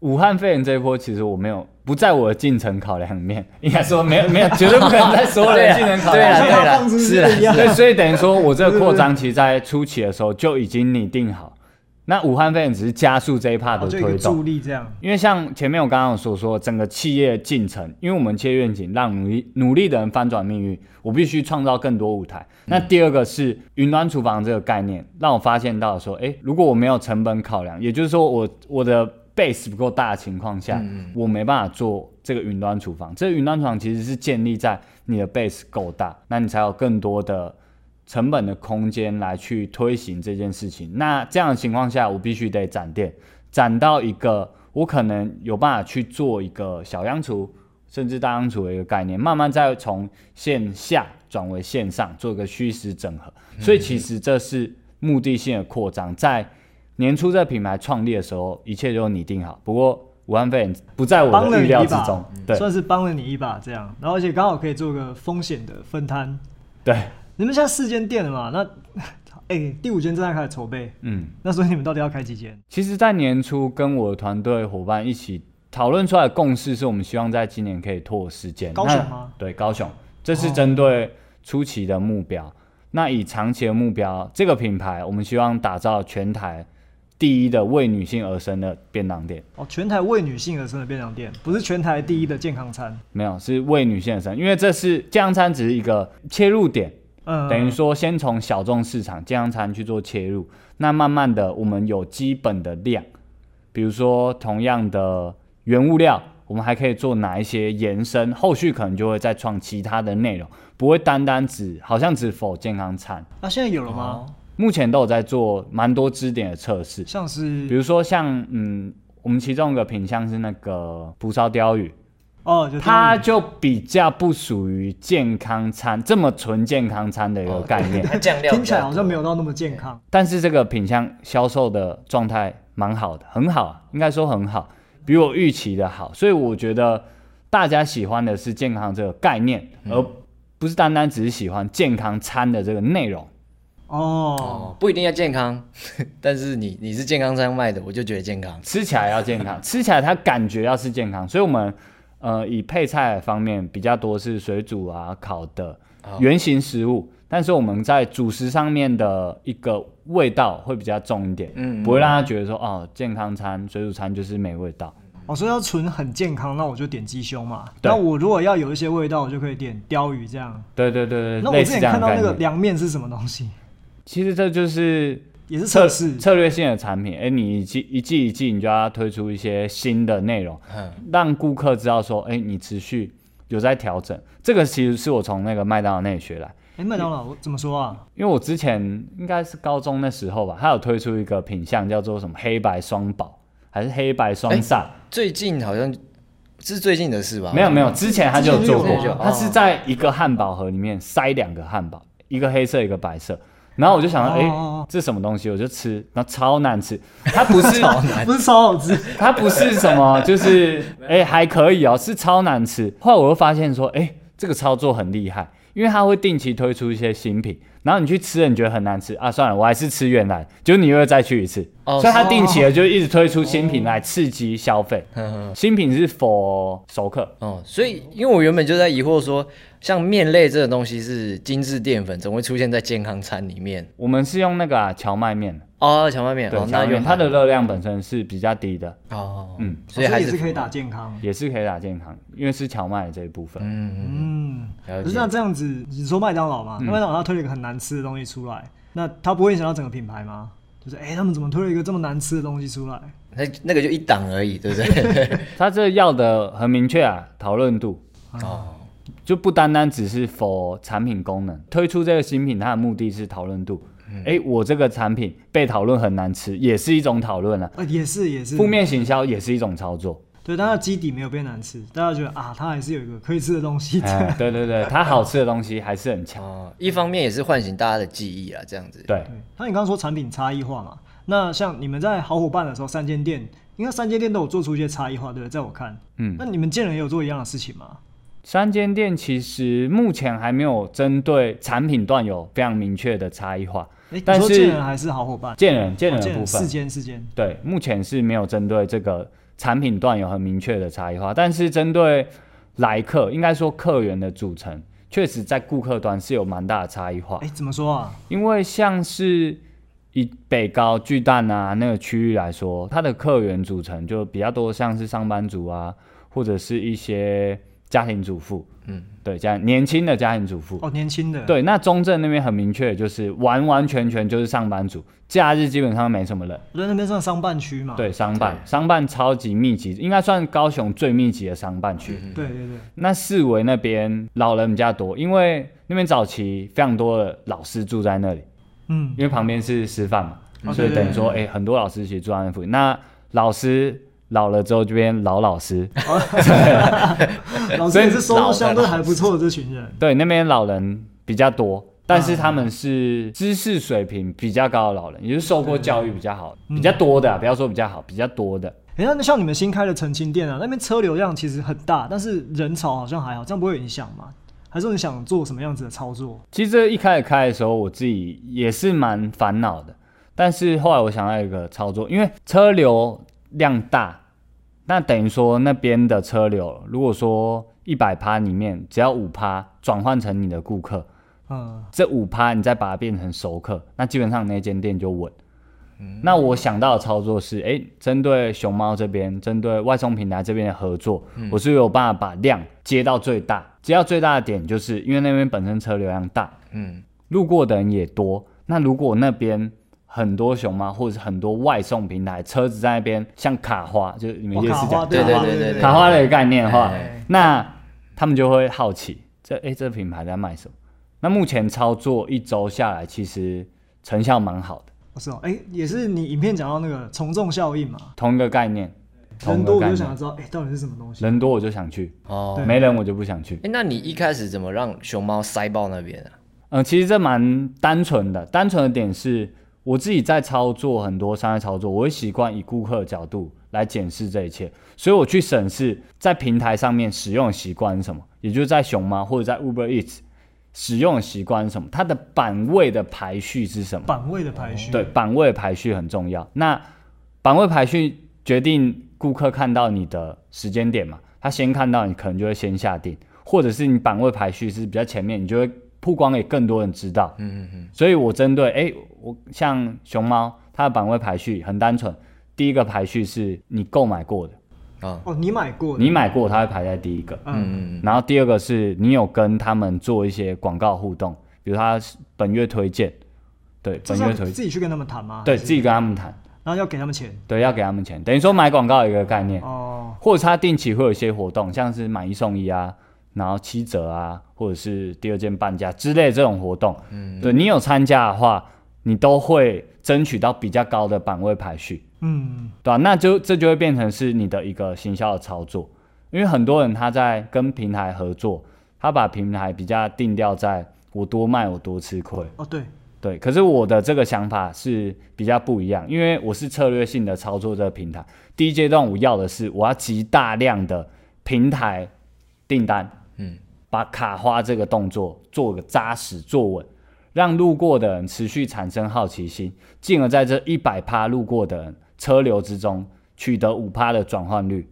武汉肺炎这一波，其实我没有不在我的进程考量里面，应该说没有没有，绝对不可能在所有人的进程考对量里面。啊对啦放出去是啦一样对，所以等于说我这个扩张，其实在初期的时候就已经拟定好。那武汉肺炎只是加速这一 part 的推动助，力这样。因为像前面我刚刚所说，整个企业进程，因为我们企业愿景让努力努力的人翻转命运，我必须创造更多舞台。那第二个是云端厨房这个概念，让我发现到说，诶，如果我没有成本考量，也就是说我我的 base 不够大的情况下，我没办法做这个云端厨房。这个云端厨房其实是建立在你的 base 够大，那你才有更多的成本的空间来去推行这件事情。那这样的情况下，我必须得攒店，攒到一个我可能有办法去做一个小央厨，甚至大央厨的一个概念，慢慢再从线下转为线上，做一个虚实整合。所以其实这是目的性的扩张，在年初这品牌创立的时候，一切都拟定好。不过武汉肺炎不在我的预料之中，对算是帮了你一把这样，然后而且刚好可以做个风险的分摊。对，你们现在四间店了嘛？那 哎、第五间正在开始筹备，嗯。那所以你们到底要开几间？其实，在年初跟我的团队伙伴一起讨论出来的共识，是我们希望在今年可以拓时间。高雄吗对，高雄，这是针对初期的目标。那以长期的目标，这个品牌我们希望打造全台第一的为女性而生的便当店。哦，全台为女性而生的便当店，不是全台第一的健康餐。没有，是为女性而生，因为这是健康餐只是一个切入点，嗯，等于说先从小众市场健康餐去做切入，那慢慢的我们有基本的量，比如说同样的原物料，我们还可以做哪一些延伸，后续可能就会再创其他的内容，不会单单只好像只否健康餐，那、现在有了吗？哦目前都有在做蛮多支点的测试，像是比如说像嗯，我们其中一个品相是那个蒲烧鲷鱼，哦，就它就比较不属于健康餐这么纯健康餐的一个概念。它 酱料听起来好像没有到那么健康。但是这个品相销售的状态蛮好的，很好啊，应该说很好，比我预期的好，所以我觉得大家喜欢的是健康这个概念，而不是单单只是喜欢健康餐的这个内容。哦，哦，不一定要健康，但是你你是健康餐卖的，我就觉得健康。吃起来要健康，吃起来它感觉要是健康，所以我们呃以配菜方面比较多是水煮啊、烤的哦原型食物，但是我们在主食上面的一个味道会比较重一点，嗯不会让他觉得说哦健康餐、水煮餐就是没味道。哦，所以要纯很健康，那我就点鸡胸嘛。那我如果要有一些味道，我就可以点鲷鱼这样。对对对对，那我之前看到那个。凉面是什么东西？其实这就是也是测试。策略性的产品，哎，你一季一季一季，你就要推出一些新的内容，嗯，让顾客知道说，哎，你持续有在调整。这个其实是我从那个麦当劳那里学来，哎，麦当劳我怎么说啊？因为我之前应该是高中那时候吧，他有推出一个品相叫做什么黑白双宝，还是黑白双煞？最近好像是最近的事吧？没有没有，之前他就有做过他是在一个汉堡盒里面塞两个汉堡，一个黑色一个白色。然后我就想到，哎、哦这什么东西？我就吃，然后超难吃。它不是，不是超好吃，它不是什么，就是哎、还可以哦，是超难吃。后来我又发现说，哎、这个操作很厉害，因为它会定期推出一些新品，然后你去吃了，你觉得很难吃啊，算了，我还是吃原来，就你又会再去一次。哦所以它定期的就一直推出新品来刺激消费。新品是 for 熟客，哦，所以因为我原本就在疑惑说，像面类这种东西是精致淀粉，怎么会出现在健康餐里面？我们是用那个啊荞麦面，哦，荞麦面，对，哦，荞麦面那原它的热量本身是比较低的，哦，嗯，所以还是也是可以打健康。也是可以打健康，因为是荞麦的这一部分。嗯，嗯，了可是那这样子，你说麦当劳嘛，那麦当劳它推了一个很难吃的东西出来，那它不会影响到整个品牌吗？就是哎、他们怎么推了一个这么难吃的东西出来？那那个就一档而已，对不对？他这要的很明确啊，讨论度哦，就不单单只是 for 产品功能，推出这个新品，它的目的是讨论度。哎、我这个产品被讨论很难吃，也是一种讨论啊。呃，也是也是负面行销也是一种操作。对，但它的基底没有变难吃，大家觉得啊，它还是有一个可以吃的东西在。哎，对对对，它好吃的东西还是很强。哦，一方面也是唤醒大家的记忆啊，这样子。对，对，那你刚刚说产品差异化嘛？那像你们在好伙伴的时候，三间店，应该三间店都有做出一些差异化，对不对？在我看，嗯那你们建人也有做一样的事情吗？三间店其实目前还没有针对产品段有非常明确的差异化。哎、你但是说建人还是好伙伴？见人见人哦建人四的部分，间四间，对，目前是没有针对这个产品段有很明确的差异化，但是针对来客，应该说客源的组成，确实在顾客端是有蛮大的差异化哎、。怎么说啊？因为像是以北高巨蛋啊那个区域来说，它的客源组成就比较多，像是上班族啊，或者是一些家庭主妇，嗯，对，家年轻的家庭主妇。哦，年轻的，，对，那中正那边很明确，就是完完全全就是上班族，假日基本上没什么人。我在那边算商办区嘛。对，商办商办超级密集，应该算高雄最密集的商办区。对对对，那四维那边老人比较多，因为那边早期非常多的老师住在那里，嗯，因为旁边是师范嘛，哦所以等于说，哎、很多老师其实住在那附近。那老师老了之后就变老老师，老师 也是收入相对还不错的这群人。对，那边老人比较多，但是他们是知识水平比较高的老人，也就是受过教育比较好、比较多的啊、不要说比较好，比较多的。哎、那像你们新开的澄清店啊，那边车流量其实很大，但是人潮好像还好，这样不会有影响吗？还是你想做什么样子的操作？其实这一开始开的时候，我自己也是蛮烦恼的，但是后来我想到一个操作，因为车流量大，那等于说那边的车流，如果说一百趴里面只要五趴转换成你的顾客，嗯，这五趴你再把它变成熟客，那基本上那间店就稳。那我想到的操作是，哎、针对熊猫这边，针对外送平台这边的合作，我是有办法把量接到最大。接到最大的点，就是因为那边本身车流量大，嗯，路过的人也多。那如果那边很多熊猫或者是很多外送平台车子在那边，像卡花，就是你们哦卡花夜市讲对对卡花对对对卡花的概念的话哎，那他们就会好奇，这哎、这品牌在卖什么？那目前操作一周下来，其实成效蛮好的，哦是哦，哎、也是你影片讲到那个从众效应嘛，同一个概念，同人多我就想要知道，哎、到底是什么东西？人多我就想去，哦，没人我就不想去。哎，那你一开始怎么让熊猫塞爆那边啊？嗯，其实这蛮单纯的，单纯的点是我自己在操作很多商业操作，我会习惯以顾客的角度来检视这一切，所以我去审视在平台上面使用的习惯是什么，也就是在熊猫或者在 Uber Eats 使用的习惯是什么，它的版位的排序是什么。版位的排序，对，版位的排序很重要。那版位排序决定顾客看到你的时间点嘛，他先看到你可能就会先下定，或者是你版位排序是比较前面，你就会曝光给更多人知道。嗯嗯嗯，所以我针对哎、我像熊猫，它的版位排序很单纯，第一个排序是你购买过的，啊，哦，你买过的，你买过它会排在第一个。嗯，嗯嗯然后第二个是你有跟他们做一些广告互动，比如他本月推荐，对，本月推自己去跟他们谈吗？对自己跟他们谈，然后要给他们钱？对，要给他们钱，等于说买广告的一个概念，哦，或者是他定期会有一些活动，像是买一送一啊，然后七折啊，或者是第二件半价之类的这种活动，嗯对你有参加的话，你都会争取到比较高的版位排序，嗯，对吧、那就这就会变成是你的一个行销的操作，因为很多人他在跟平台合作，他把平台比较定调在我多卖我多吃亏，哦，对，对，可是我的这个想法是比较不一样，因为我是策略性的操作这个平台。第一阶段我要的是我要集大量的平台订单，嗯，把卡花这个动作做个扎实做稳，让路过的人持续产生好奇心，进而在这一百趴路过的人车流之中取得五趴的转换率，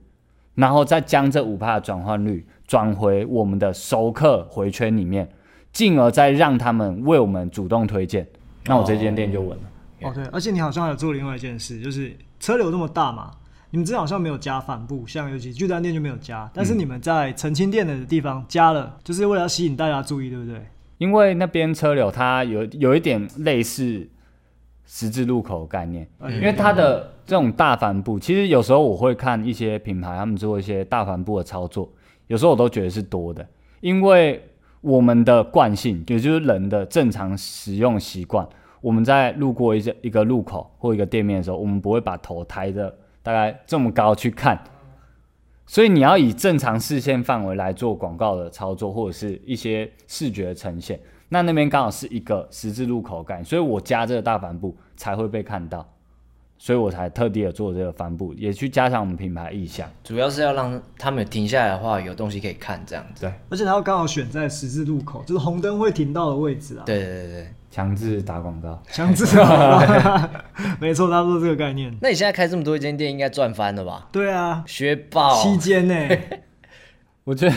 然后再将这五趴的转换率转回我们的熟客回圈里面，进而再让他们为我们主动推荐，那我这间店就稳了。哦，对，而且你好像还有做另外一件事，就是车流这么大嘛，你们这好像没有加帆布，像尤其巨蛋店就没有加，但是你们在澄清店的地方加了，就是为了要吸引大家注意，对不对？因为那边车流它有有一点类似十字路口的概念，嗯因为它的这种大帆布，其实有时候我会看一些品牌他们做一些大帆布的操作，有时候我都觉得是多的，因为我们的惯性，也就是人的正常使用习惯，我们在路过一些一个路口或一个店面的时候，我们不会把头抬着大概这么高去看，所以你要以正常视线范围来做广告的操作，或者是一些视觉呈现。那那边刚好是一个十字路口感，所以我加这个大帆布才会被看到，所以我才特地的做这个帆布，也去加强我们品牌意向。主要是要让他们停下来的话，有东西可以看，这样子。对，而且它要刚好选在十字路口，就是红灯会停到的位置啊。，对对对对。强制打广告，强制 没错，差不多这个概念。那你现在开这么多间店，应该赚翻了吧？对啊，学爆！期间呢，我觉得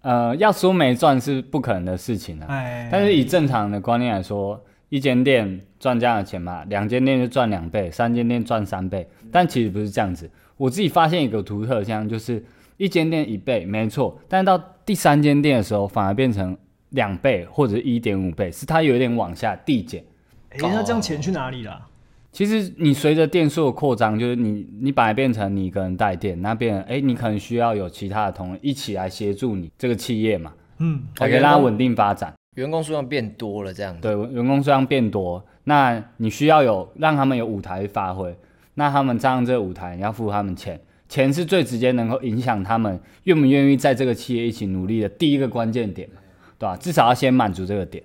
呃要说没赚是不可能的事情啊。哎，但是以正常的观念来说，一间店赚这样的钱嘛，两间店就赚两倍，三间店赚三倍。但其实不是这样子。我自己发现一个独特现象，就是一间店一倍没错，但到第三间店的时候，反而变成两倍或者一点五倍，是它有一点往下递减。哎，那这样钱去哪里了？其实你随着店数的扩张，就是你你本来变成你一个人带店，那变成哎，你可能需要有其他的同仁一起来协助你这个企业嘛，嗯，才可以让它稳定发展。员工数量变多了，这样子。对，员工数量变多，那你需要有让他们有舞台发挥，那他们站上这个舞台，你要付他们钱，钱是最直接能够影响他们愿不愿意在这个企业一起努力的第一个关键点，对吧？至少要先满足这个点。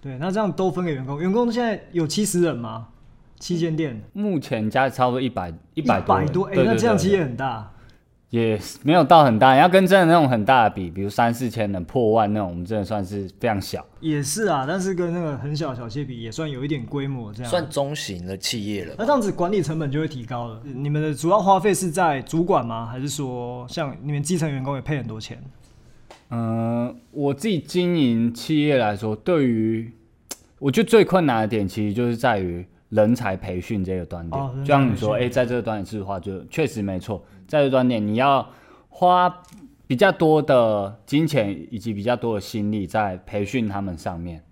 对，那这样都分给员工，员工现在有七十人吗？旗舰店，目前加差不多一百一一百多人，多，哎，那这样企业很大。也没有到很大，你要跟真的那种很大的比，比如三四千人破万那种，我们真的算是非常小。也是啊，但是跟那个很小的小企业比，也算有一点规模这样。算中型的企业了。那这样子管理成本就会提高了。你们的主要花费是在主管吗？还是说像你们基层员工也配很多钱？嗯，我自己经营企业来说，对于我觉得最困难的点，其实就是在于人才培训这个端点。哦就像你说，哎、在这个端点是的话，就确实没错，在这个端点你要花比较多的金钱以及比较多的心力在培训他们上面。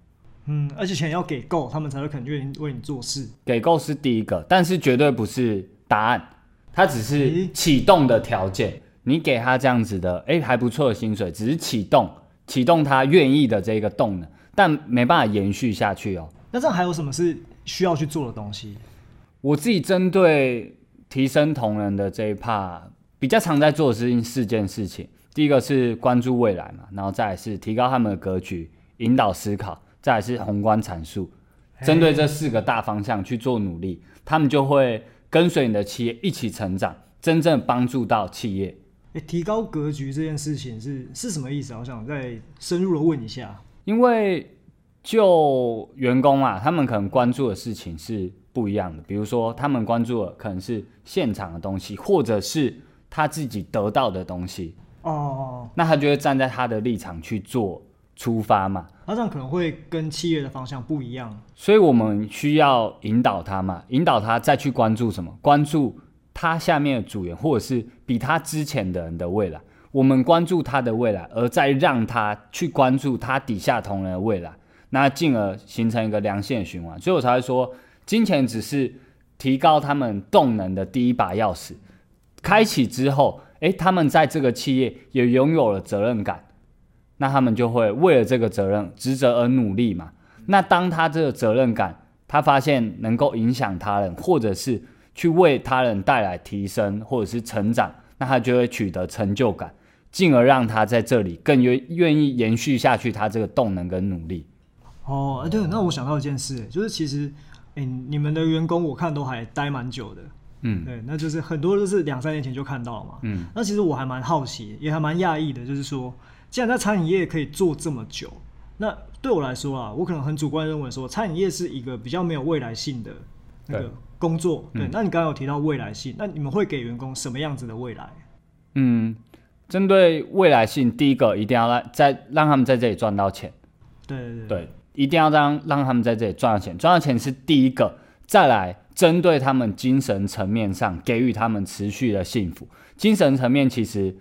嗯，而且钱要给够，他们才会肯愿意为你做事。给够是第一个，但是绝对不是答案，它只是启动的条件。你给他这样子的，哎、还不错的薪水，只是启动启动他愿意的这个动能，但没办法延续下去哦。那这样还有什么是需要去做的东西？我自己针对提升同仁的这一 part，比较常在做的是四件事情。第一个是关注未来嘛，然后再来是提高他们的格局，引导思考，再来是宏观阐述。针对这四个大方向去做努力，他们就会跟随你的企业一起成长，真正帮助到企业。诶，提高格局这件事情是是什么意思啊？我想再深入的问一下。因为就员工啊，他们可能关注的事情是不一样的。比如说，他们关注的可能是现场的东西，或者是他自己得到的东西，哦，那他就会站在他的立场去做出发嘛。那这样可能会跟企业的方向不一样。所以我们需要引导他嘛，引导他再去关注什么？关注他下面的组员，或者是比他之前的人的未来。我们关注他的未来，而再让他去关注他底下同仁的未来，那进而形成一个良性循环。所以我才会说，金钱只是提高他们动能的第一把钥匙。开启之后，诶，他们在这个企业也拥有了责任感，那他们就会为了这个责任职责而努力嘛。那当他这个责任感，他发现能够影响他人，或者是去为他人带来提升或者是成长，那他就会取得成就感，进而让他在这里更愿愿意延续下去他这个动能跟努力。哦，对，那我想到一件事，就是其实，哎、你们的员工我看都还待蛮久的，嗯。对，那就是很多都是两三年前就看到了嘛。嗯，那其实我还蛮好奇，也还蛮讶异的，就是说，既然在餐饮业可以做这么久，那对我来说啊，我可能很主观认为说，餐饮业是一个比较没有未来性的那个工作。对，嗯。那你刚刚有提到未来性，那你们会给员工什么样子的未来？嗯，针对未来性，第一个一定要让在让他们在这里赚到钱，对对对，对，一定要让让他们在这里赚到钱，赚到钱是第一个，再来针对他们精神层面上给予他们持续的幸福。精神层面其实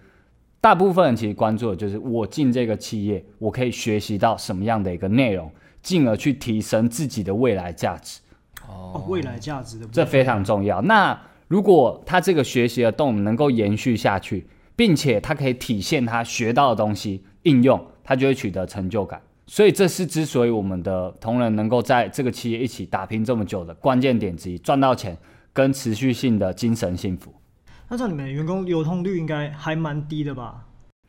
大部分人其实关注的就是我进这个企业，我可以学习到什么样的一个内容，进而去提升自己的未来价值。哦，未来价值的，这非常重要。那如果他这个学习的动能够延续下去，并且他可以体现他学到的东西应用，他就会取得成就感。所以这是之所以我们的同仁能够在这个企业一起打拼这么久的关键点之一，赚到钱跟持续性的精神幸福。那这样你们员工流通率应该还蛮低的吧？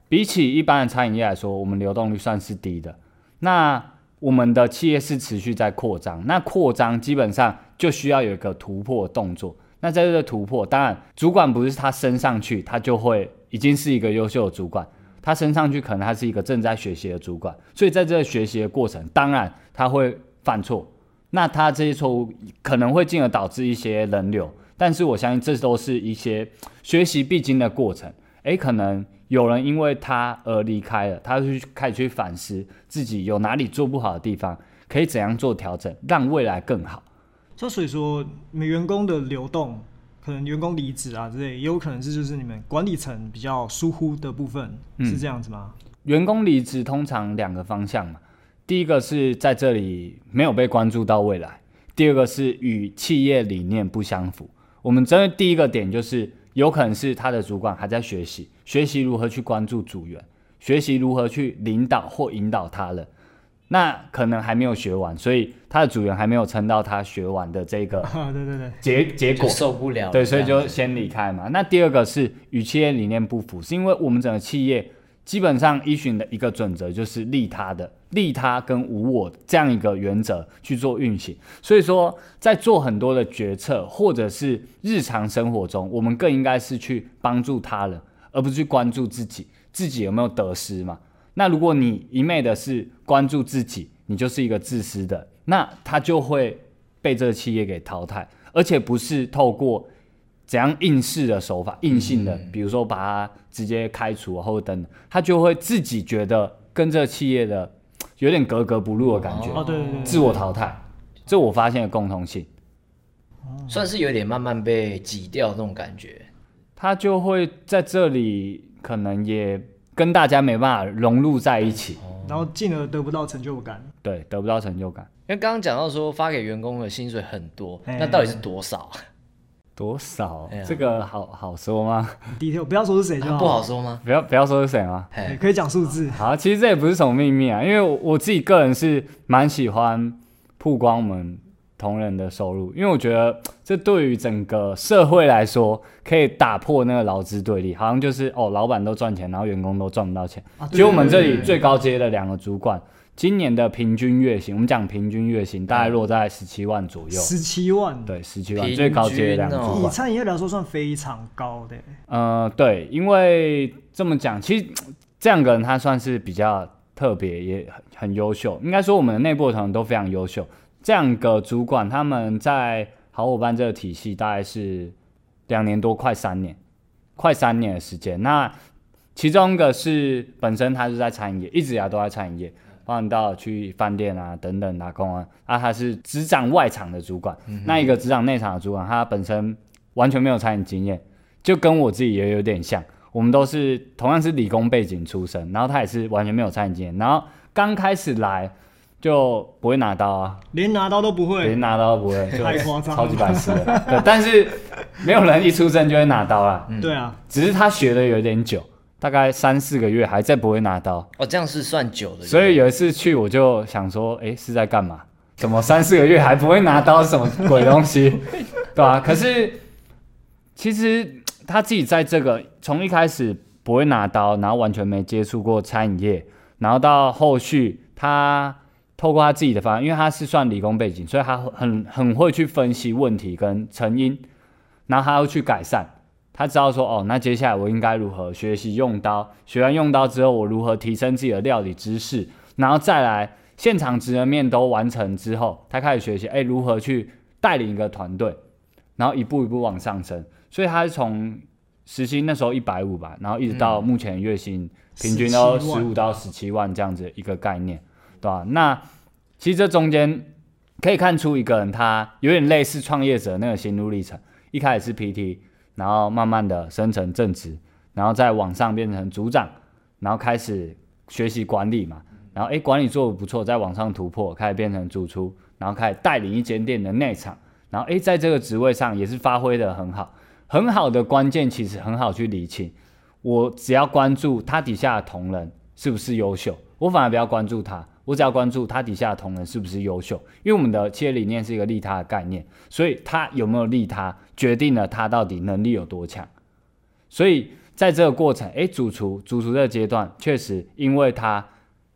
比起一般的餐饮业来说，我们流动率算是低的。那我们的企业是持续在扩张，那扩张基本上就需要有一个突破动作。那在这个突破，当然主管不是他升上去，他就会已经是一个优秀的主管。他升上去，可能他是一个正在学习的主管，所以在这个学习的过程，当然他会犯错。那他这些错误可能会进而导致一些人流，但是我相信这都是一些学习必经的过程。诶，可能有人因为他而离开了，他去开始去反思自己有哪里做不好的地方，可以怎样做调整，让未来更好。就所以说，你员工的流动，可能员工离职啊之类，也有可能是就是你们管理层比较疏忽的部分，嗯是这样子吗？员工离职通常两个方向嘛，第一个是在这里没有被关注到未来，第二个是与企业理念不相符。我们针对第一个点，就是有可能是他的主管还在学习，学习如何去关注组员，学习如何去领导或引导他人。那可能还没有学完，所以他的主人还没有撑到他学完的这个啊，对对对，结结果。受不了了，对，所以就先离开嘛。那第二个是与企业理念不符，是因为我们整个企业基本上依循的一个准则就是利他的，利他跟无我这样一个原则去做运行。所以说，在做很多的决策或者是日常生活中，我们更应该是去帮助他人，而不是去关注自己，自己有没有得失嘛。那如果你一昧的是关注自己，你就是一个自私的，那他就会被这个企业给淘汰，而且不是透过怎样应试的手法、硬性的，比如说把他直接开除或者等等，他就会自己觉得跟这个企业的有点格格不入的感觉，哦对对对自我淘汰，这我发现的共同性。算是有点慢慢被挤掉那种感觉。他就会在这里可能也跟大家没办法融入在一起，然后进而得不到成就感。对，得不到成就感。因为刚刚讲到说发给员工的薪水很多，哎那到底是多少？多少？哎呀这个好好说吗？detail 不要说是谁就好，不好说吗？不要不要说是谁吗？哎，可以讲数字。好，其实这也不是什么秘密啊，因为我我自己个人是蛮喜欢曝光我们同仁的收入，因为我觉得这对于整个社会来说，可以打破那个劳资对立，好像就是哦，老板都赚钱，然后员工都赚不到钱。啊其实我们这里最高阶的两个主管，今年的平均月薪，我们讲平均月薪大概落在十七万左右，十七万，对，十七万平最高阶的两个主管。以餐饮业来说算非常高的。呃，对，因为这么讲，其实这两个人他算是比较特别，也很很优秀。应该说我们的内部的同仁都非常优秀。这两个主管他们在好伙伴这个体系大概是两年多，快三年，快三年的时间。那其中一个是本身他是在餐饮业，一直以来都在餐饮业，包含到去饭店啊等等打工啊。啊，他是执掌外场的主管，那一个执掌内场的主管，他本身完全没有餐饮经验，就跟我自己也有点像。我们都是同样是理工背景出身，然后他也是完全没有餐饮经验，然后刚开始来就不会拿刀啊，连拿刀都不会连，拿刀都不会，就太夸张超级白痴的。对，但是没有人一出生就会拿刀啊，对啊，只是他学的有点久，大概三四个月还在不会拿刀，哦，这样是算久的，所以有一次去我就想说，哎，是在干嘛？怎么三四个月还不会拿刀？什么鬼东西？对啊、可是其实他自己在这个从一开始不会拿刀，然后完全没接触过餐饮业，然后到后续他透过他自己的方案，因为他是算理工背景，所以他很很会去分析问题跟成因，然后他要去改善。他知道说，哦，那接下来我应该如何学习用刀？学完用刀之后，我如何提升自己的料理知识？然后再来现场职人面都完成之后，他开始学习，哎，如何去带领一个团队，然后一步一步往上升。所以他是从时薪那时候一百五吧，然后一直到目前月薪平均都十五到十七万这样子一个概念，对吧？那其实这中间可以看出一个人他有点类似创业者那个心路历程，一开始是 PT，然后慢慢的升成正职，然后再往上变成组长，然后开始学习管理嘛。然后哎，管理做的不错，在往上突破，开始变成主厨，然后开始带领一间店的内场，然后哎，在这个职位上也是发挥的很好，很好的关键其实很好去理清。我只要关注他底下的同仁是不是优秀，我反而不要关注他，我只要关注他底下的同仁是不是优秀，因为我们的企业理念是一个利他的概念，所以他有没有利他，决定了他到底能力有多强。所以在这个过程，哎，主厨主厨这个阶段确实因为他。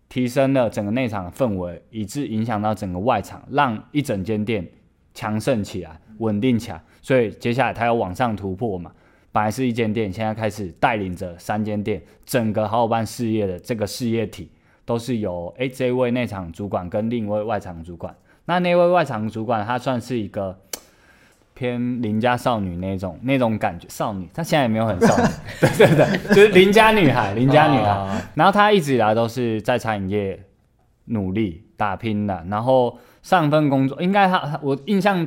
提升了整个内场的氛围，以致影响到整个外场，让一整间店强盛起来、稳定起来。所以接下来他要往上突破嘛，本来是一间店，现在开始带领着三间店，整个好伙伴事业的这个事业体都是由诶这位内场主管跟另一位外场主管。那那位外场主管他算是一个。偏邻家少女那种那种感觉，少女，她现在也没有很少女，对对对，就是邻家女孩，邻家女孩。然后她一直以来都是在餐饮业努力打拼的，然后上份工作，应该她我印象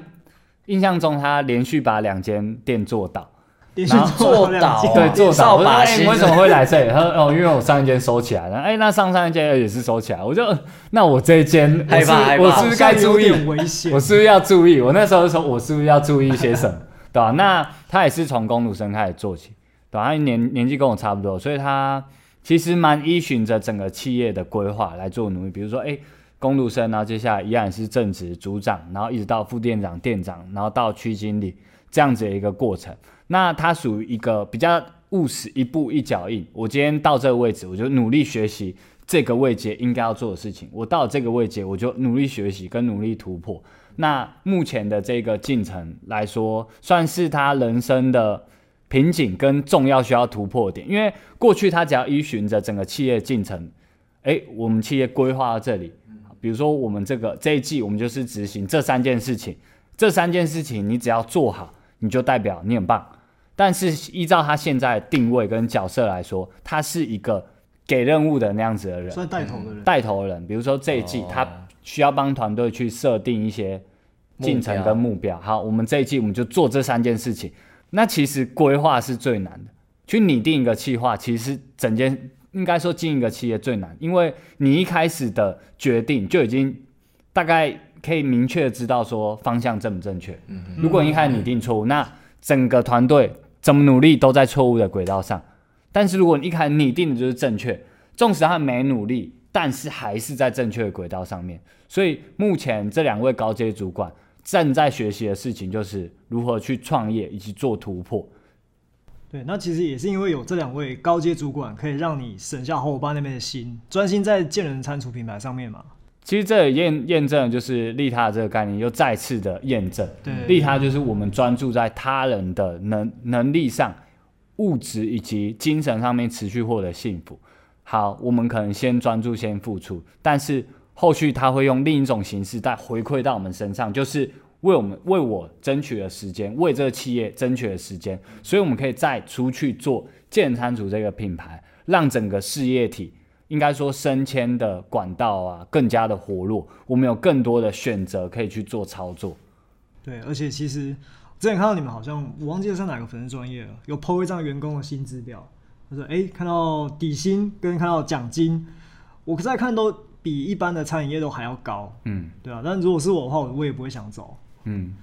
印象中，她连续把两间店做到。然后做倒，对，做倒。我说：“哎，你为什么会来 这里？”他说：“哦，因为我上一间收起来了。”哎，那上上一间也是收起来。我就，那我这一间，害怕，我是不是该注意？危险。我是不是要注意？我那时候说，我是不是要注意一些什么？对吧？那他也是从公路生开始做起，对吧？他年年纪跟我差不多，所以他其实蛮依循着整个企业的规划来做努力。比如说，哎，公路生，然后接下来依然是正职组长，然后一直到副店长、店长，然后到区经理这样子的一个过程。那他属于一个比较务实，一步一脚印。我今天到这个位置，我就努力学习这个位阶应该要做的事情。我到这个位阶，我就努力学习跟努力突破。那目前的这个进程来说，算是他人生的瓶颈跟重要需要突破点。因为过去他只要依循着整个企业进程，诶，我们企业规划到这里，比如说我们这个这一季，我们就是执行这三件事情。这三件事情你只要做好，你就代表你很棒。但是依照他现在定位跟角色来说，他是一个给任务的那样子的人，算带头的人。带头的人，比如说这一季他需要帮团队去设定一些进程跟目标。好，我们这一季我们就做这三件事情。那其实规划是最难的，去拟定一个计划，其实整件应该说经营一个企业最难，因为你一开始的决定就已经大概可以明确知道说方向正不正确。如果一开始拟定错误，那整个团队。怎么努力都在错误的轨道上，但是如果你一开始拟定的就是正确，纵使他没努力，但是还是在正确的轨道上面。所以目前这两位高阶主管正在学习的事情就是如何去创业以及做突破。对，那其实也是因为有这两位高阶主管，可以让你省下伙伴那边的心，专心在建人餐厨品牌上面嘛。其实这也验验证就是利他这个概念又再次的验证。对，利他就是我们专注在他人的能能力上，物质以及精神上面持续获得幸福。好，我们可能先专注先付出，但是后续他会用另一种形式再回馈到我们身上，就是为我们为我争取了时间，为这个企业争取了时间，所以我们可以再出去做健餐组这个品牌，让整个事业体。应该说升迁的管道啊更加的活络，我们有更多的选择可以去做操作。对，而且其实之前看到你们好像我忘记了是哪个粉丝专业了，有 PO 一张员工的薪资表，他说：“哎，看到底薪跟看到奖金，我再看都比一般的餐饮业都还要高。”嗯，对啊。但如果是我的话，我也不会想走。嗯，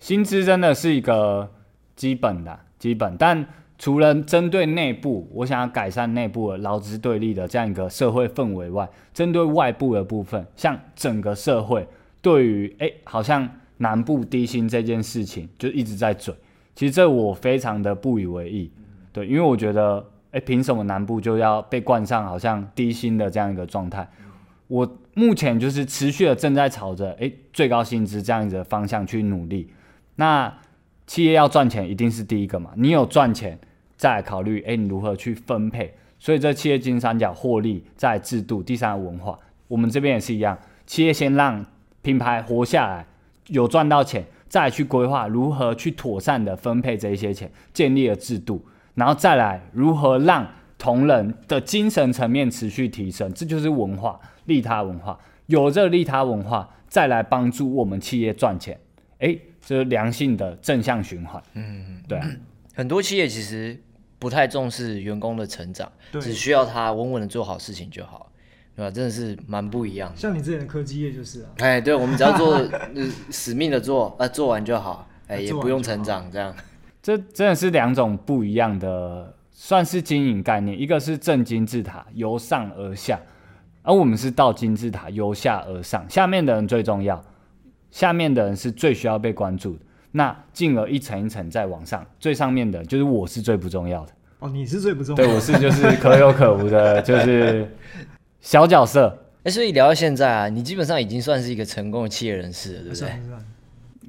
薪资真的是一个基本的基本，但。除了针对内部，我想要改善内部的劳资对立的这样一个社会氛围外，针对外部的部分，像整个社会对于哎，好像南部低薪这件事情就一直在嘴，其实这我非常的不以为意，对，因为我觉得哎，凭什么南部就要被冠上好像低薪的这样一个状态？我目前就是持续的正在朝着哎最高薪资这样子的方向去努力，那。企业要赚钱，一定是第一个嘛。你有赚钱，再考虑，哎，你如何去分配？所以这企业金三角获利在制度，第三文化，我们这边也是一样。企业先让品牌活下来，有赚到钱，再去规划如何去妥善的分配这一些钱，建立了制度，然后再来如何让同仁的精神层面持续提升，这就是文化，利他文化。有这利他文化，再来帮助我们企业赚钱，诶，这是良性的正向循环。嗯，对啊。很多企业其实不太重视员工的成长，只需要他稳稳的做好事情就好，对吧？真的是蛮不一样的。像你之前的科技业就是啊，哎，对，我们只要做 呃使命的做，呃，做完就好，哎，也不用成长，这样。这真的是两种不一样的，算是经营概念。一个是正金字塔，由上而下，而我们是倒金字塔，由下而上。下面的人最重要，下面的人是最需要被关注的。那进而一层一层再往上，最上面的就是我是最不重要的。哦，你是最不重要的对，我是就是可有可无的，就是 小角色。哎，所以聊到现在啊，你基本上已经算是一个成功的企业人士了，对不对？算算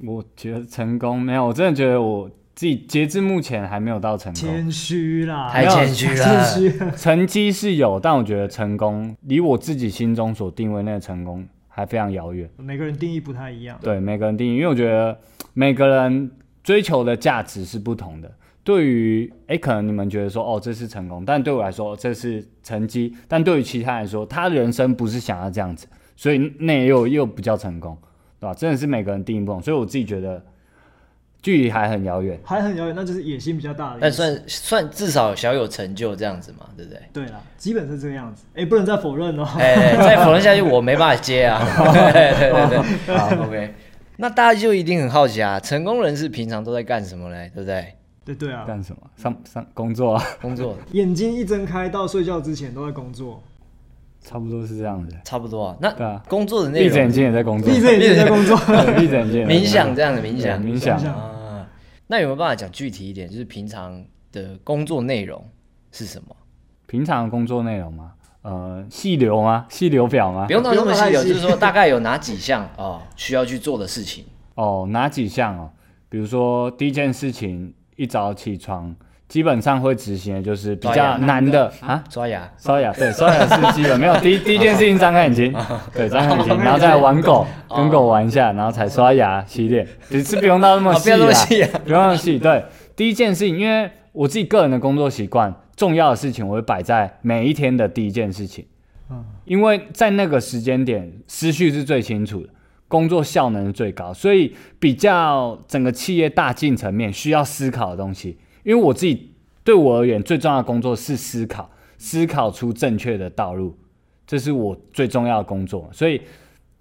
我觉得成功没有，我真的觉得我自己截至目前还没有到成功。谦虚啦，太谦虚了谦虚。成绩是有，但我觉得成功离我自己心中所定位那个成功还非常遥远。每个人定义不太一样。对每个人定义，因为我觉得每个人追求的价值是不同的。对于诶，可能你们觉得说哦这是成功，但对我来说这是成绩，但对于其他人来说，他的人生不是想要这样子，所以那又又不叫成功，对吧？真的是每个人定义不同，所以我自己觉得距离还很遥远。还很遥远，那就是野心比较大的。但算算至少小有成就这样子嘛，对不对？对啦，基本是这个样子。哎、不能再否认哦。哎，再否认下去我没办法接啊。对对对对，好 OK。那大家就一定很好奇啊，成功人士平常都在干什么嘞？对不对？对对啊，干什么？上上工作啊，工作 眼睛一睁开到睡觉之前都在工作，差不多是这样子。差不多啊。那对啊，工作的内容，闭着眼睛也在工作，闭着眼睛在工作。闭着眼睛也在工作冥想这样的冥想对冥想冥想啊。那有没有办法讲具体一点？就是平常的工作内容是什么？平常的工作内容吗？呃，细流吗？细流表吗不？用到那么细哦，不用太细就是说大概有哪几项 哦需要去做的事情。哦，哪几项哦？比如说第一件事情，一早起床，基本上会执行的就是比较难的啊。刷牙，刷牙，对，刷牙是基本没有。第一 第一件事情张开眼睛，对，张开眼睛，然后再玩狗，跟狗玩一下，然后才刷牙洗脸，只是不用到那么细啊。不用那么细。对，第一件事情，因为我自己个人的工作习惯，重要的事情我会摆在每一天的第一件事情。嗯，因为在那个时间点，思绪是最清楚的，工作效能是最高，所以比较整个企业大进层面需要思考的东西。因为我自己对我而言，最重要的工作是思考，思考出正确的道路，这是我最重要的工作。所以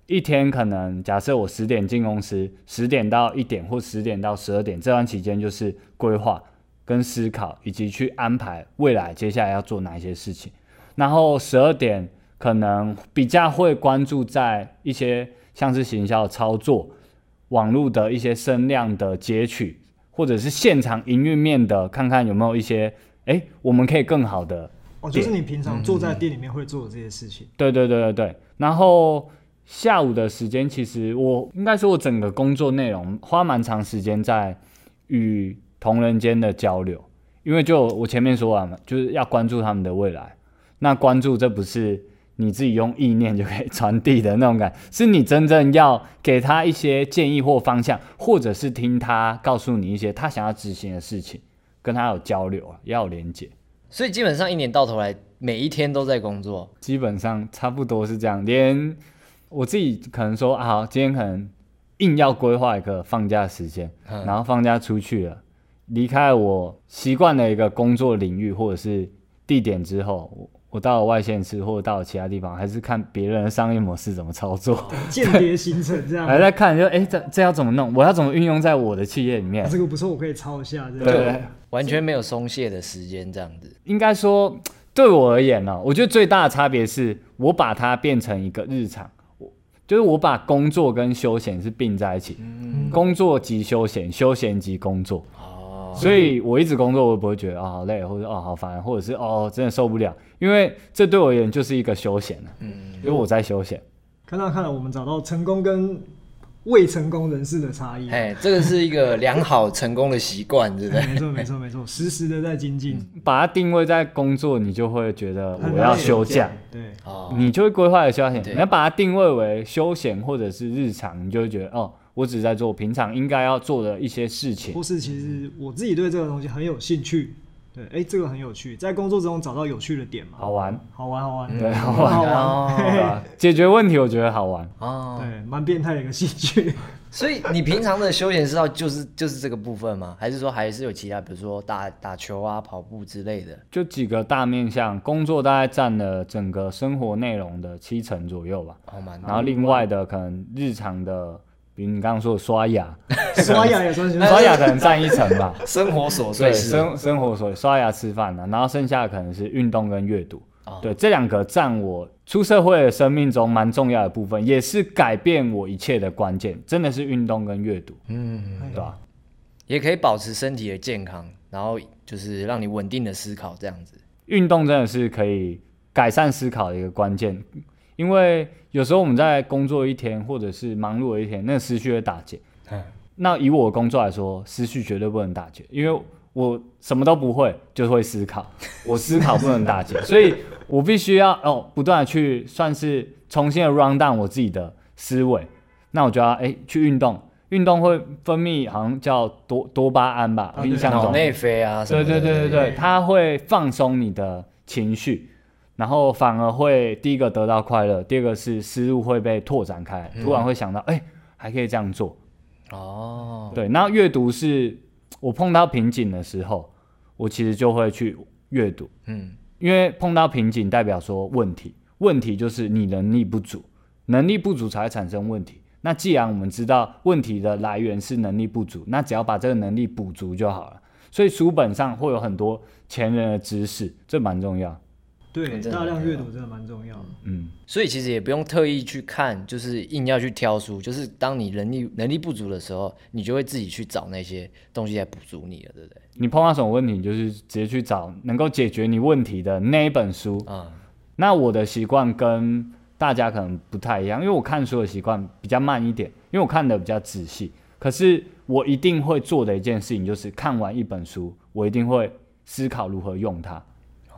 一天可能假设我十点进公司，十点到一点或十点到十二点这段期间就是规划跟思考，以及去安排未来接下来要做哪一些事情。然后十二点可能比较会关注在一些像是行销操作、网络的一些声量的截取，或者是现场营运面的，看看有没有一些哎我们可以更好的哦，就是你平常坐在店里面会做的这些事情。对对对对对，然后下午的时间，其实我应该说，我整个工作内容花蛮长时间在与同仁间的交流，因为就我前面说完了，就是要关注他们的未来。那关注这不是你自己用意念就可以传递的那种感，是你真正要给他一些建议或方向，或者是听他告诉你一些他想要执行的事情，跟他有交流，要有连接。所以基本上一年到头来，每一天都在工作。基本上差不多是这样。连我自己可能说，啊好，今天可能硬要规划一个放假时间，嗯然后放假出去了，离开我习惯的一个工作领域或者是地点之后，我我到了外县市或者到了其他地方，还是看别人的商业模式怎么操作，间谍行程这样。还在看就哎、诶这这要怎么弄，我要怎么运用在我的企业里面啊。这个不错，我可以抄一下。这对完全没有松懈的时间，这样子。应该说，对我而言呢、我觉得最大的差别是我把它变成一个日常，我就是我把工作跟休闲是并在一起，工作即休闲，休闲即工作，哦，所以我一直工作，我不会觉得哦好累，或者哦好烦，或者是哦真的受不了，因为这对我而言就是一个休闲了，嗯，因为我在休闲。看到看到，我们找到成功跟未成功人士的差异。哎，这个是一个良好成功的习惯，对不对？没错，没错，没错，时时的在精进。把它定位在工作，你就会觉得我要休假，对，哦，你就会规划的休闲。你要把它定位为休闲或者是日常，你就会觉得哦，我只是在做平常应该要做的一些事情或。是其实我自己对这个东西很有兴趣。对，哎，这个很有趣，在工作中找到有趣的点嘛，好玩，好玩，好玩，对，好好玩，好玩？解决问题我觉得好玩。哦，对，蛮变态的一个兴趣。所以你平常的休闲嗜好就是就是这个部分吗？还是说还是有其他，比如说打打球啊、跑步之类的？就几个大面向，工作大概占了整个生活内容的七成左右吧。哦，蛮然后另外的可能日常的，比如你刚刚说的刷牙，刷牙也算是刷牙可能占一层吧。生活琐，碎事。生生活所刷牙吃饭呢、然后剩下的可能是运动跟阅读。哦对，这两个占我出社会的生命中蛮重要的部分，也是改变我一切的关键，真的是运动跟阅读，嗯，对吧、也可以保持身体的健康，然后就是让你稳定的思考这样子。运动真的是可以改善思考的一个关键，因为有时候我们在工作一天或者是忙碌的一天，那个思绪会打结。嗯那以我的工作来说，思绪绝对不能打结，因为我什么都不会，就会思考，我思考不能打结，所以我必须要哦不断的去算是重新的 run down 我自己的思维。那我就要哎去运动，运动会分泌好像叫多多巴胺吧，印象中脑内啡啊。对对对对对，它会放松你的情绪，然后反而会第一个得到快乐，第二个是思路会被拓展开，突然会想到，哎、还可以这样做。哦，对，那阅读是我碰到瓶颈的时候，我其实就会去阅读，嗯，因为碰到瓶颈代表说问题，问题就是你能力不足，能力不足才会产生问题。那既然我们知道问题的来源是能力不足，那只要把这个能力补足就好了。所以书本上会有很多前人的知识，这蛮重要。对，大量阅读真的蛮重要的。嗯，所以其实也不用特意去看，就是硬要去挑书，就是当你能力能力不足的时候，你就会自己去找那些东西来补足你了，对不对？你碰到什么问题，你就是直接去找能够解决你问题的那一本书。啊、那我的习惯跟大家可能不太一样，因为我看书的习惯比较慢一点，因为我看的比较仔细。可是我一定会做的一件事情就是看完一本书，我一定会思考如何用它。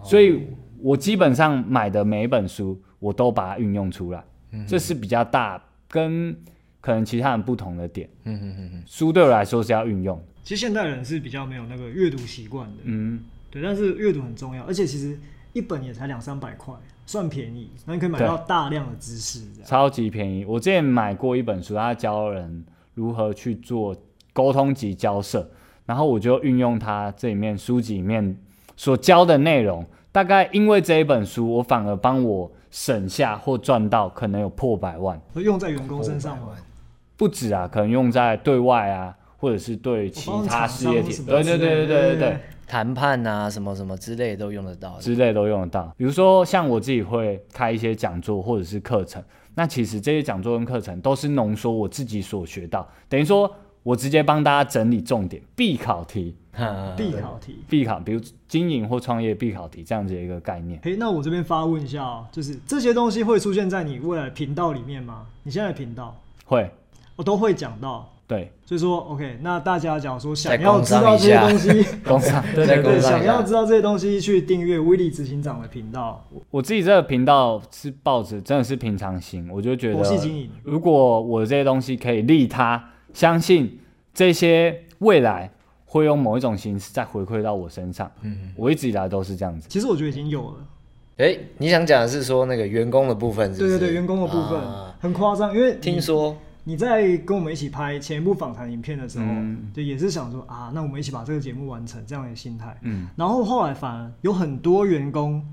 所以我基本上买的每一本书，我都把它运用出来，嗯这是比较大跟可能其他人不同的点。嗯嗯嗯嗯，书对我来说是要运用，其实现代人是比较没有那个阅读习惯的，嗯，对，但是阅读很重要，而且其实一本也才两三百块，算便宜，那你可以买到大量的知识，超级便宜。我之前买过一本书，它教人如何去做沟通及交涉，然后我就运用它这里面书籍里面所教的内容。大概因为这一本书，我反而帮我省下或赚到可能有破百万，都用在员工身上吗，不止啊，可能用在对外啊，或者是对其他事业体，对对对对对对对。谈判啊，什么什么之类都用得到。之类都用得到。比如说，像我自己会开一些讲座或者是课程，那其实这些讲座跟课程都是浓缩我自己所学到，等于说我直接帮大家整理重点、必考题、嗯必考题。必考，比如经营或创业必考题这样子的一个概念。嘿，那我这边发问一下哦，就是这些东西会出现在你未来频道里面吗？你现在的频道会，我都会讲到，对，所以说 OK，那大家假如说想要知道这些下东西，想要知道这些东西，去订阅威力执行长的频道，我自己这个频道是抱着真的是平常心，我就觉得，经营。如果我这些东西可以利他，相信这些未来会用某一种形式再回馈到我身上。嗯，我一直以来都是这样子。其实我觉得已经有了，哎、你想讲的是说那个员工的部分是不是？对对对，员工的部分、啊很夸张，因为你听说你在跟我们一起拍前一部访谈影片的时候，嗯就也是想说啊，那我们一起把这个节目完成这样的心态。嗯，然后后来反而有很多员工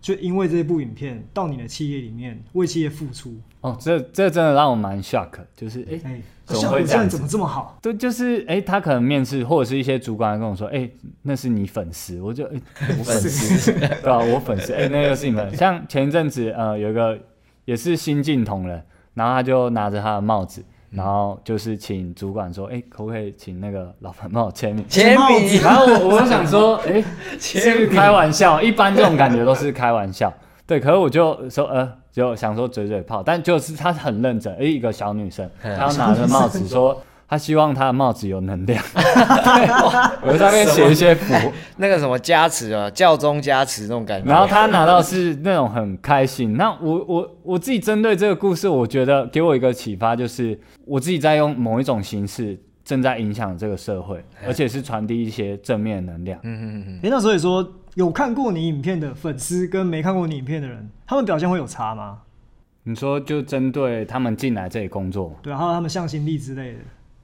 就因为这部影片到你的企业里面为企业付出，哦，这这真的让我蛮 shock，就是哎、哎、怎么效会这样怎么这么好？对，就是哎、他可能面试或者是一些主管跟我说，哎、那是你粉丝，我就哎、我粉丝，对吧、我粉丝，哎、那个是你们。像前一阵子呃，有一个也是新进同仁，然后他就拿着他的帽子，然后就是请主管说，哎、可不可以请那个老板帮我签名？签名然后我我想说，哎、签是开玩笑，一般这种感觉都是开玩笑，对，可是我就说呃，就想说嘴嘴炮，但就是她很认真，诶，一个小女生，嗯她拿着帽子说。她希望她的帽子有能量，对，我在上面写一些符，那个什么加持啊，教宗加持那种感觉。然后她拿到是那种很开心。那我我我自己针对这个故事，我觉得给我一个启发，就是我自己在用某一种形式正在影响这个社会，而且是传递一些正面能量。嗯嗯嗯，哎、那所以说有看过你影片的粉丝跟没看过你影片的人，他们表现会有差吗？你说就针对他们进来这里工作，对啊，还有他们向心力之类的。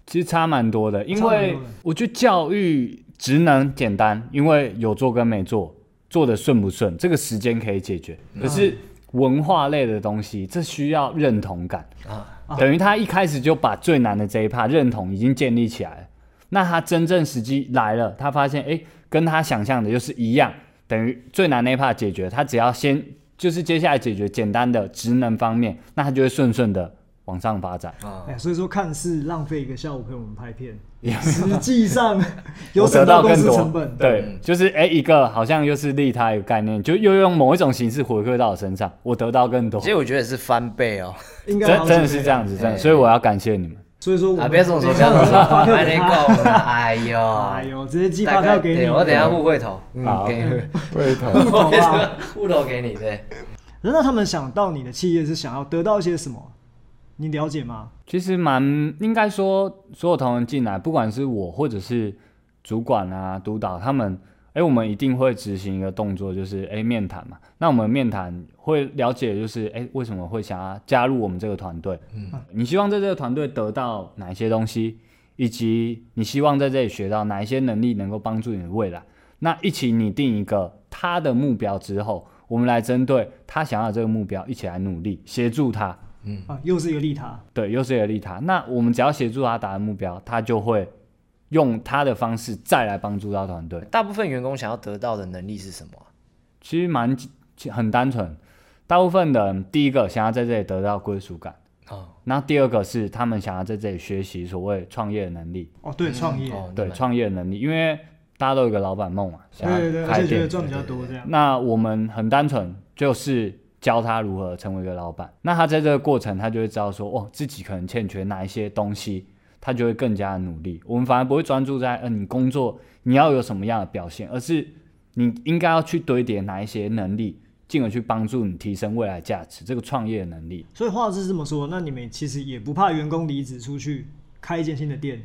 其实差蛮多的，因为我觉得教育职能简单，因为有做跟没做，做的顺不顺，这个时间可以解决。可是文化类的东西，这需要认同感啊等于他一开始就把最难的这一 part 认同已经建立起来了。那他真正时机来了，他发现哎，诶跟他想象的又是一样，等于最难那一 part 解决，他只要先就是接下来解决简单的职能方面，那他就会顺顺的往上发展。啊哎、，所以说看似浪费一个下午陪我们拍片，实际上 有省到公司得到更多成本。对，就是哎、一个好像又是利他一个概念，就又用某一种形式回馈到我身上，我得到更多其，实我觉得是翻倍哦。应该真真的是这样子，真的，哎所以我要感谢你们。所以说我们啊，别这么说，不等一下要这么说，发票给他。讲啊。哎呦，哎呦，直接寄发票给你。对我等一下互惠头，嗯好，给你对头。互头给你，对。那他们想到你的企业是想要得到一些什么？你了解吗？其实蛮应该说，所有同仁进来，不管是我或者是主管啊、督导他们，哎、我们一定会执行一个动作，就是哎、面谈嘛。那我们面谈会了解，就是哎、为什么会想要加入我们这个团队？嗯，你希望在这个团队得到哪一些东西，以及你希望在这里学到哪一些能力能够帮助你的未来。那一起拟定一个他的目标之后，我们来针对他想要的这个目标一起来努力，协助他。嗯啊，又是一个利他。对，又是一个利他。那我们只要协助他达成目标，他就会用他的方式再来帮助到团队。大部分员工想要得到的能力是什么啊？其实蛮很单纯，大部分的人第一个想要在这里得到归属感，哦，那第二个是他们想要在这里学习所谓创业的能力，哦，对，创业。哦对，创业的能力，因为大家都有个老板梦嘛，想对对对，要开而且觉得店。赚比较多这样。那我们很单纯，就是教他如何成为一个老板。那他在这个过程，他就会知道说，哦，自己可能欠缺哪一些东西，他就会更加的努力。我们反而不会专注在，嗯、你工作你要有什么样的表现，而是你应该要去堆叠哪一些能力，进而去帮助你提升未来价值，这个创业的能力。所以话是这么说，那你们其实也不怕员工离职出去开一间新的店。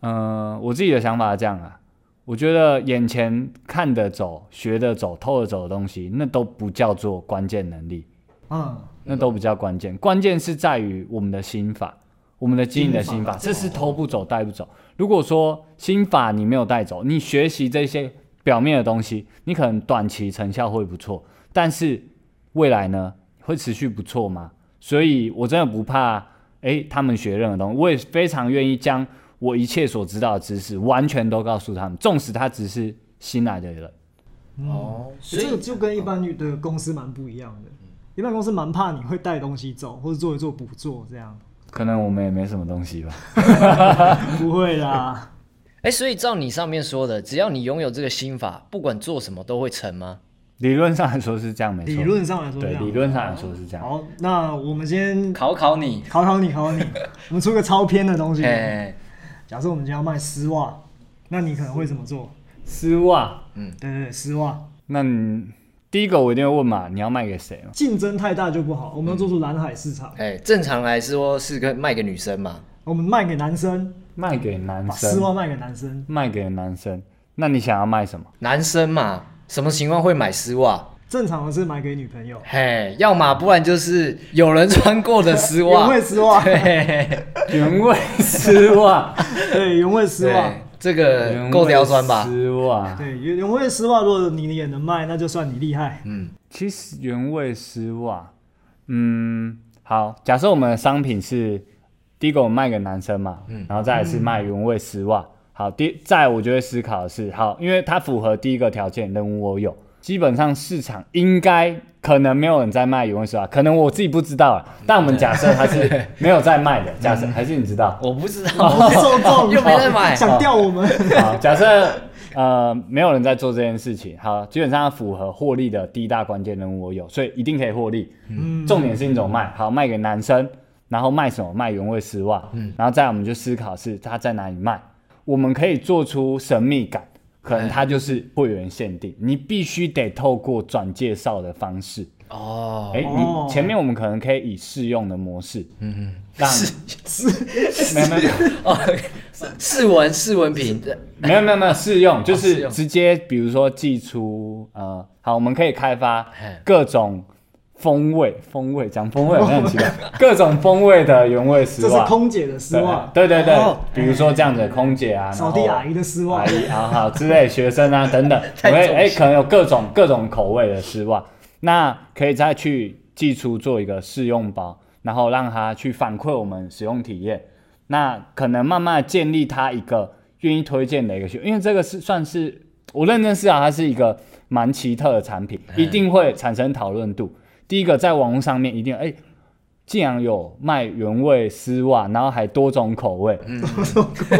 嗯、我自己的想法是这样啊，我觉得眼前看得走、学得走、偷得走的东西，那都不叫做关键能力。嗯，那都比较关键。关键是在于我们的心法，我们的经营的心法，这是偷不走、带不走。如果说心法你没有带走，你学习这些表面的东西，你可能短期成效会不错，但是未来呢，会持续不错吗？所以我真的不怕，诶，他们学任何东西，我也非常愿意将我一切所知道的知识完全都告诉他们，纵使他只是新来的人。哦，所以这个就跟一般的公司蛮不一样的。一般公司蛮怕你会带东西走，或者做一做不做这样。可能我们也没什么东西吧。不会啦，哎，所以照你上面说的，只要你拥有这个心法，不管做什么都会成吗？理论上来说是这样，没错。理论上来说对，理论上来说是这样。好，那我们先考考你，考考你，考考你。我们出个超偏的东西。哎，假设我们今天要卖丝袜，那你可能会怎么做？丝袜，嗯对对对，丝袜那你第一个我一定会问嘛，你要卖给谁嘛？竞争太大就不好，我们要做出蓝海市场。哎，正常来说是跟卖给女生嘛，我们卖给男生，卖给男把丝生，袜卖给男生。卖给男生。那你想要卖什么？男生嘛，什么情况会买丝袜？正常的是买给女朋友，嘿，要么不然就是有人穿过的丝袜 原，味丝袜，对，原味丝袜，对，原味丝袜对，，这个够刁钻吧？丝袜，对，原原味丝袜，如果你也能卖，那就算你厉害。嗯，其实原味丝袜，嗯，好，假设我们的商品是第一个我们卖给男生嘛，嗯然后再来是卖原味丝袜。好，第再我就会思考的是，好，因为它符合第一个条件，人无我有，基本上市场应该可能没有人在卖原味丝袜，可能我自己不知道啊，但我们假设它是没有在卖的，假嗯设还是你知道，我不知道，受众。又没在买，想钓我们，好，假设呃，没有人在做这件事情。好，基本上符合获利的第一大关键任务我有，所以一定可以获利。嗯。重点是你怎么卖，好卖给男生，然后卖什么？卖原味丝袜。嗯。然后再我们就思考是它在哪里卖，我们可以做出神秘感，可能它就是会员限定，你必须得透过转介绍的方式。哦，哎、哦。你前面我们可能可以以试用的模式，嗯嗯，让试试没有没有。哦，试文试文品，没有没有没有试用，就是直接比如说寄出呃，好，我们可以开发各种风味，风味讲风味好像很奇怪，各种风味的原味丝这是袜。空姐的丝袜，对对对哦，比如说这样子的空姐啊，扫地然后阿姨的丝袜。阿，姨啊好之类学生啊 等等，我太们哎、可能有各种各种口味的丝袜，那可以再去寄出做一个试用包，然后让他去反馈我们使用体验，那可能慢慢地建立他一个愿意推荐的一个需求，因为这个是算是我认真思考，它是一个蛮奇特的产品，一定会产生讨论度。第一个在网络上面一定哎。竟然有卖原味丝袜，然后还多种口味，嗯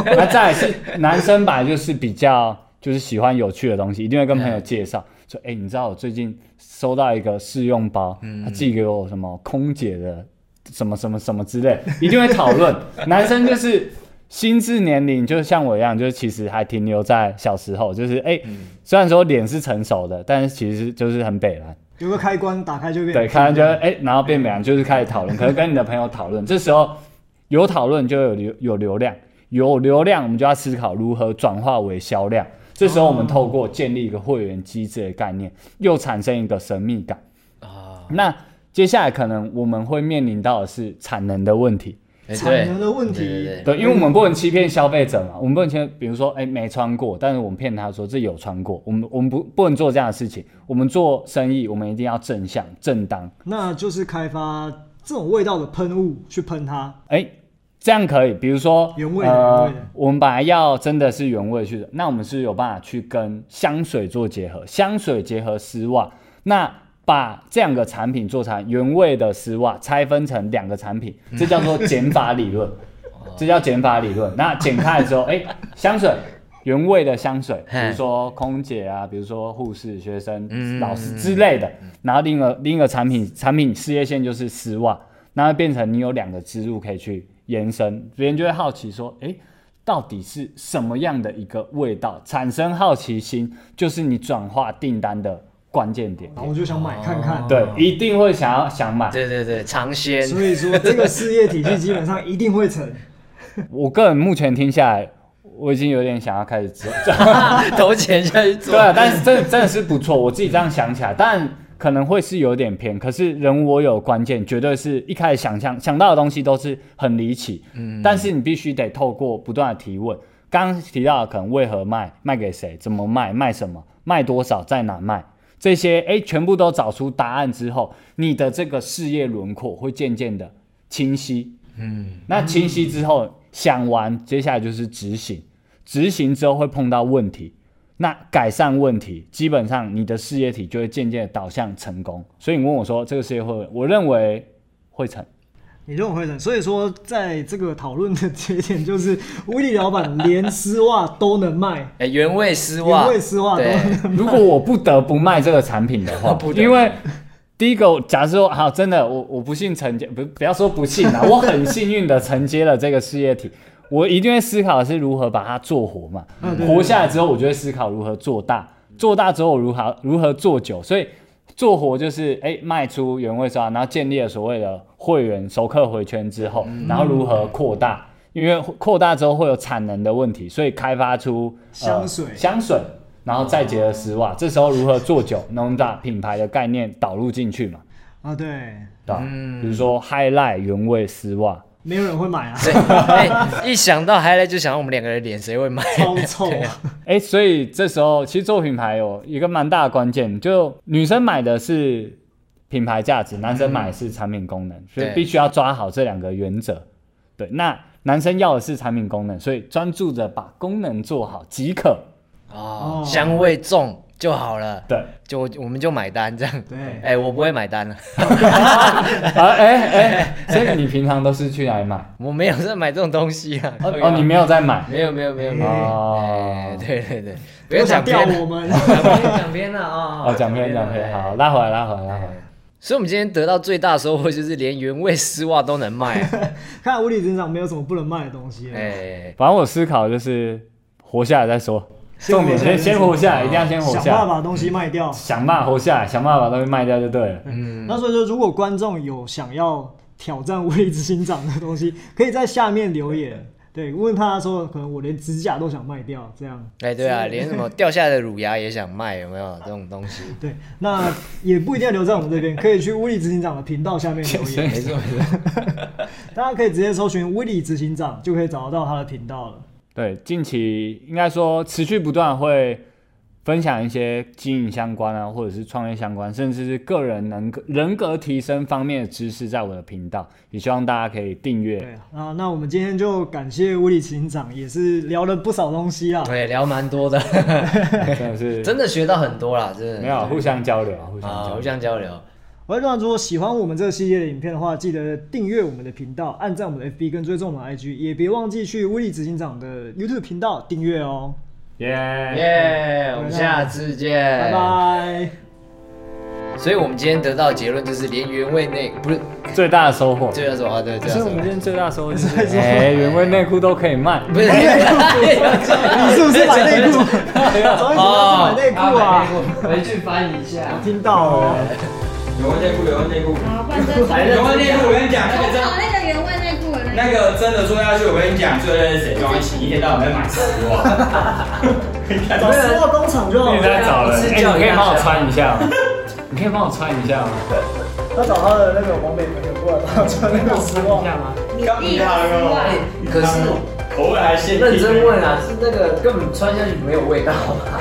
那再来是男生本来就是比较就是喜欢有趣的东西，一定会跟朋友介绍说，哎、你知道我最近收到一个试用包，他寄给我什么空姐的什么什么什么之类，一定会讨论。男生就是心智年龄，就是像我一样，就是其实还停留在小时候，就是哎、虽然说脸是成熟的，但是其实就是很北蓝。有个开关打开就变对，开完就哎、然后变美就是开始讨论，可能跟你的朋友讨论，这时候有讨论就有流有流量，有流量我们就要思考如何转化为销量。这时候我们透过建立一个会员机制的概念，又产生一个神秘感。啊，那接下来可能我们会面临到的是产能的问题，哎产能的问题。对对对。对，因为我们不能欺骗消费者嘛，我们不能欺，比如说，哎、没穿过，但是我们骗他说这有穿过，我们我们不不能做这样的事情。我们做生意，我们一定要正向正当，那就是开发这种味道的喷雾去喷它，哎、这样可以，比如说原味的原呃味的，我们本来要真的是原味去的，那我们是有办法去跟香水做结合，香水结合丝袜，那把这两个产品做成原味的丝袜，拆分成两个产品，这叫做减法理论，这叫减法理论。那剪开之后，哎、香水。原味的香水，比如说空姐啊，比如说护士、学生、嗯老师之类的。然后另一个另一个产品产品事业线就是丝袜，那会变成你有两个支路可以去延伸，别人就会好奇说，诶，到底是什么样的一个味道？产生好奇心，就是你转化订单的关键点。然后我就想买看看。对，一定会想要想买。对对对，尝鲜，所以说这个事业体系基本上一定会成。我个人目前听下来，我已经有点想要开始做。投钱下去做对，啊，但是真的真的是不错，我自己这样想起来，但可能会是有点偏。可是人我有关键，绝对是一开始想象想到的东西都是很离奇，嗯，但是你必须得透过不断的提问。刚刚提到的可能为何卖，卖给谁，怎么卖，卖什么，卖多少，在哪卖，这些哎，全部都找出答案之后，你的这个事业轮廓会渐渐的清晰。嗯，那清晰之后想完，接下来就是执行，执行之后会碰到问题，那改善问题，基本上你的事业体就会渐渐的导向成功。所以你问我说这个事业会，我认为会成。你认为会成？所以说，在这个讨论的节点，就是威利老板连丝袜都能卖，哎，原味丝袜，原味丝袜都对能如果我不得不卖这个产品的话 不，因为第一个，假设说好，真的我我不幸承接，不不要说不幸啊，我很幸运的承接了这个事业体，我一定会思考的是如何把它做活嘛。嗯活下来之后，我就会思考如何做大，做大之后如何如何做久，所以。做活就是哎、卖出原味刷，然后建立了所谓的会员熟客回圈之后，然后如何扩大，因为扩大之后会有产能的问题，所以开发出、呃香水。香水，然后再结合丝袜，这时候如何做酒，能把品牌的概念导入进去嘛，啊，对，对吧？比如说 Highlight 原味丝袜，没有人会买啊，对，哎，一想到 highlight 就想到我们两个人脸，谁会买？超臭啊。哎，所以这时候其实做品牌有一个蛮大的关键，就女生买的是品牌价值，男生买的是产品功能，所以必须要抓好这两个原则。对，那男生要的是产品功能，所以专注着把功能做好即可。哦哦，香味重，就好了，对，就我我们就买单这样。对哎、我不会买单了，啊，哎哎，所以你平常都是去哪里买？我没有在买这种东西啊。哦，你没有在买没有没有没有没有。哦哎，对对对，不不要要讲偏，我们。讲偏讲偏了啊！哦，讲偏讲偏，好，拉回来拉回来拉回来。所以，我们今天得到最大的收获就是连原味丝袜都能卖啊。看来无理人长没有什么不能卖的东西了。哎，反正我思考就是活下来再说，重点先先活下来，一定要先活想下来，办法把东西卖掉。想办法活下来，想办法把东西卖掉就对了。嗯，那所以说，如果观众有想要挑战无理执行长的东西，可以在下面留言。对，问他说，可能我连指甲都想卖掉，这样。哎，对啊，连什么掉下来的乳牙也想卖，有没有这种东西？对，那也不一定要留在我们这边，可以去威力执行长的频道下面留言。没错没错。大家可以直接搜寻“威力执行长”，就可以找得到他的频道了。对，近期应该说持续不断会分享一些经营相关啊，或者是创业相关，甚至是个人能格人格提升方面的知识，在我的频道，也希望大家可以订阅。对啊，那我们今天就感谢物理执行长，也是聊了不少东西啊。对，聊蛮多的，真的是 真的学到很多啦，真的。没有互相交流啊，互相啊，互交流。相交流。我那如果喜欢我们这个系列的影片的话，记得订阅我们的频道，按赞我们的 FB 跟追踪我们的 IG，也别忘记去威力执行长的 YouTube 频道订阅哦。耶、耶，我们下次见，拜。拜。所以，我们今天得到的结论就是，连原味内不是最大的收获。这叫什么？啊对，这叫什么所以我们今？天最大的收获就是，在说哎、原味内裤都可以卖。不是，你是不是买内裤？早一哦，买内裤啊！回去翻一下我。听到了。原味内裤，原味内裤，好，不然真的。原味内裤，我跟你讲，那个真那个原味内裤那那个真的做下去，我跟你讲，最认识谁？庄一起一天到晚在买丝袜。找丝袜工厂就好你在了。找人，哎、是你可以帮我穿一下吗？你可以帮我穿一下吗？他找他的那个黄美朋友过来帮他穿那个丝袜。吗？刚你的丝袜，可是口味还限定。认真问啊，是那个根本穿下去没有味道吧？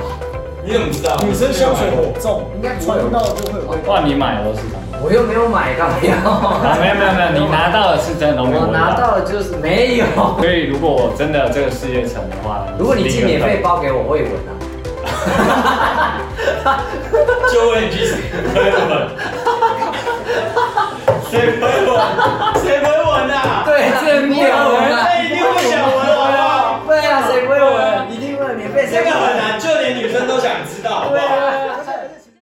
你怎么知道？女生香水很重，应该穿到就会有味。你买了是吧？我又没有买干嘛要，没有没有没有，你 拿到的是真的，我拿到的就是没有。所以如果我真的这个世界成的话，如果你寄免费包给我，我也闻啊。就问一句，seven，谁闻我？谁闻我呢？对，这是免费。这个很难就连女生都想知道好不好？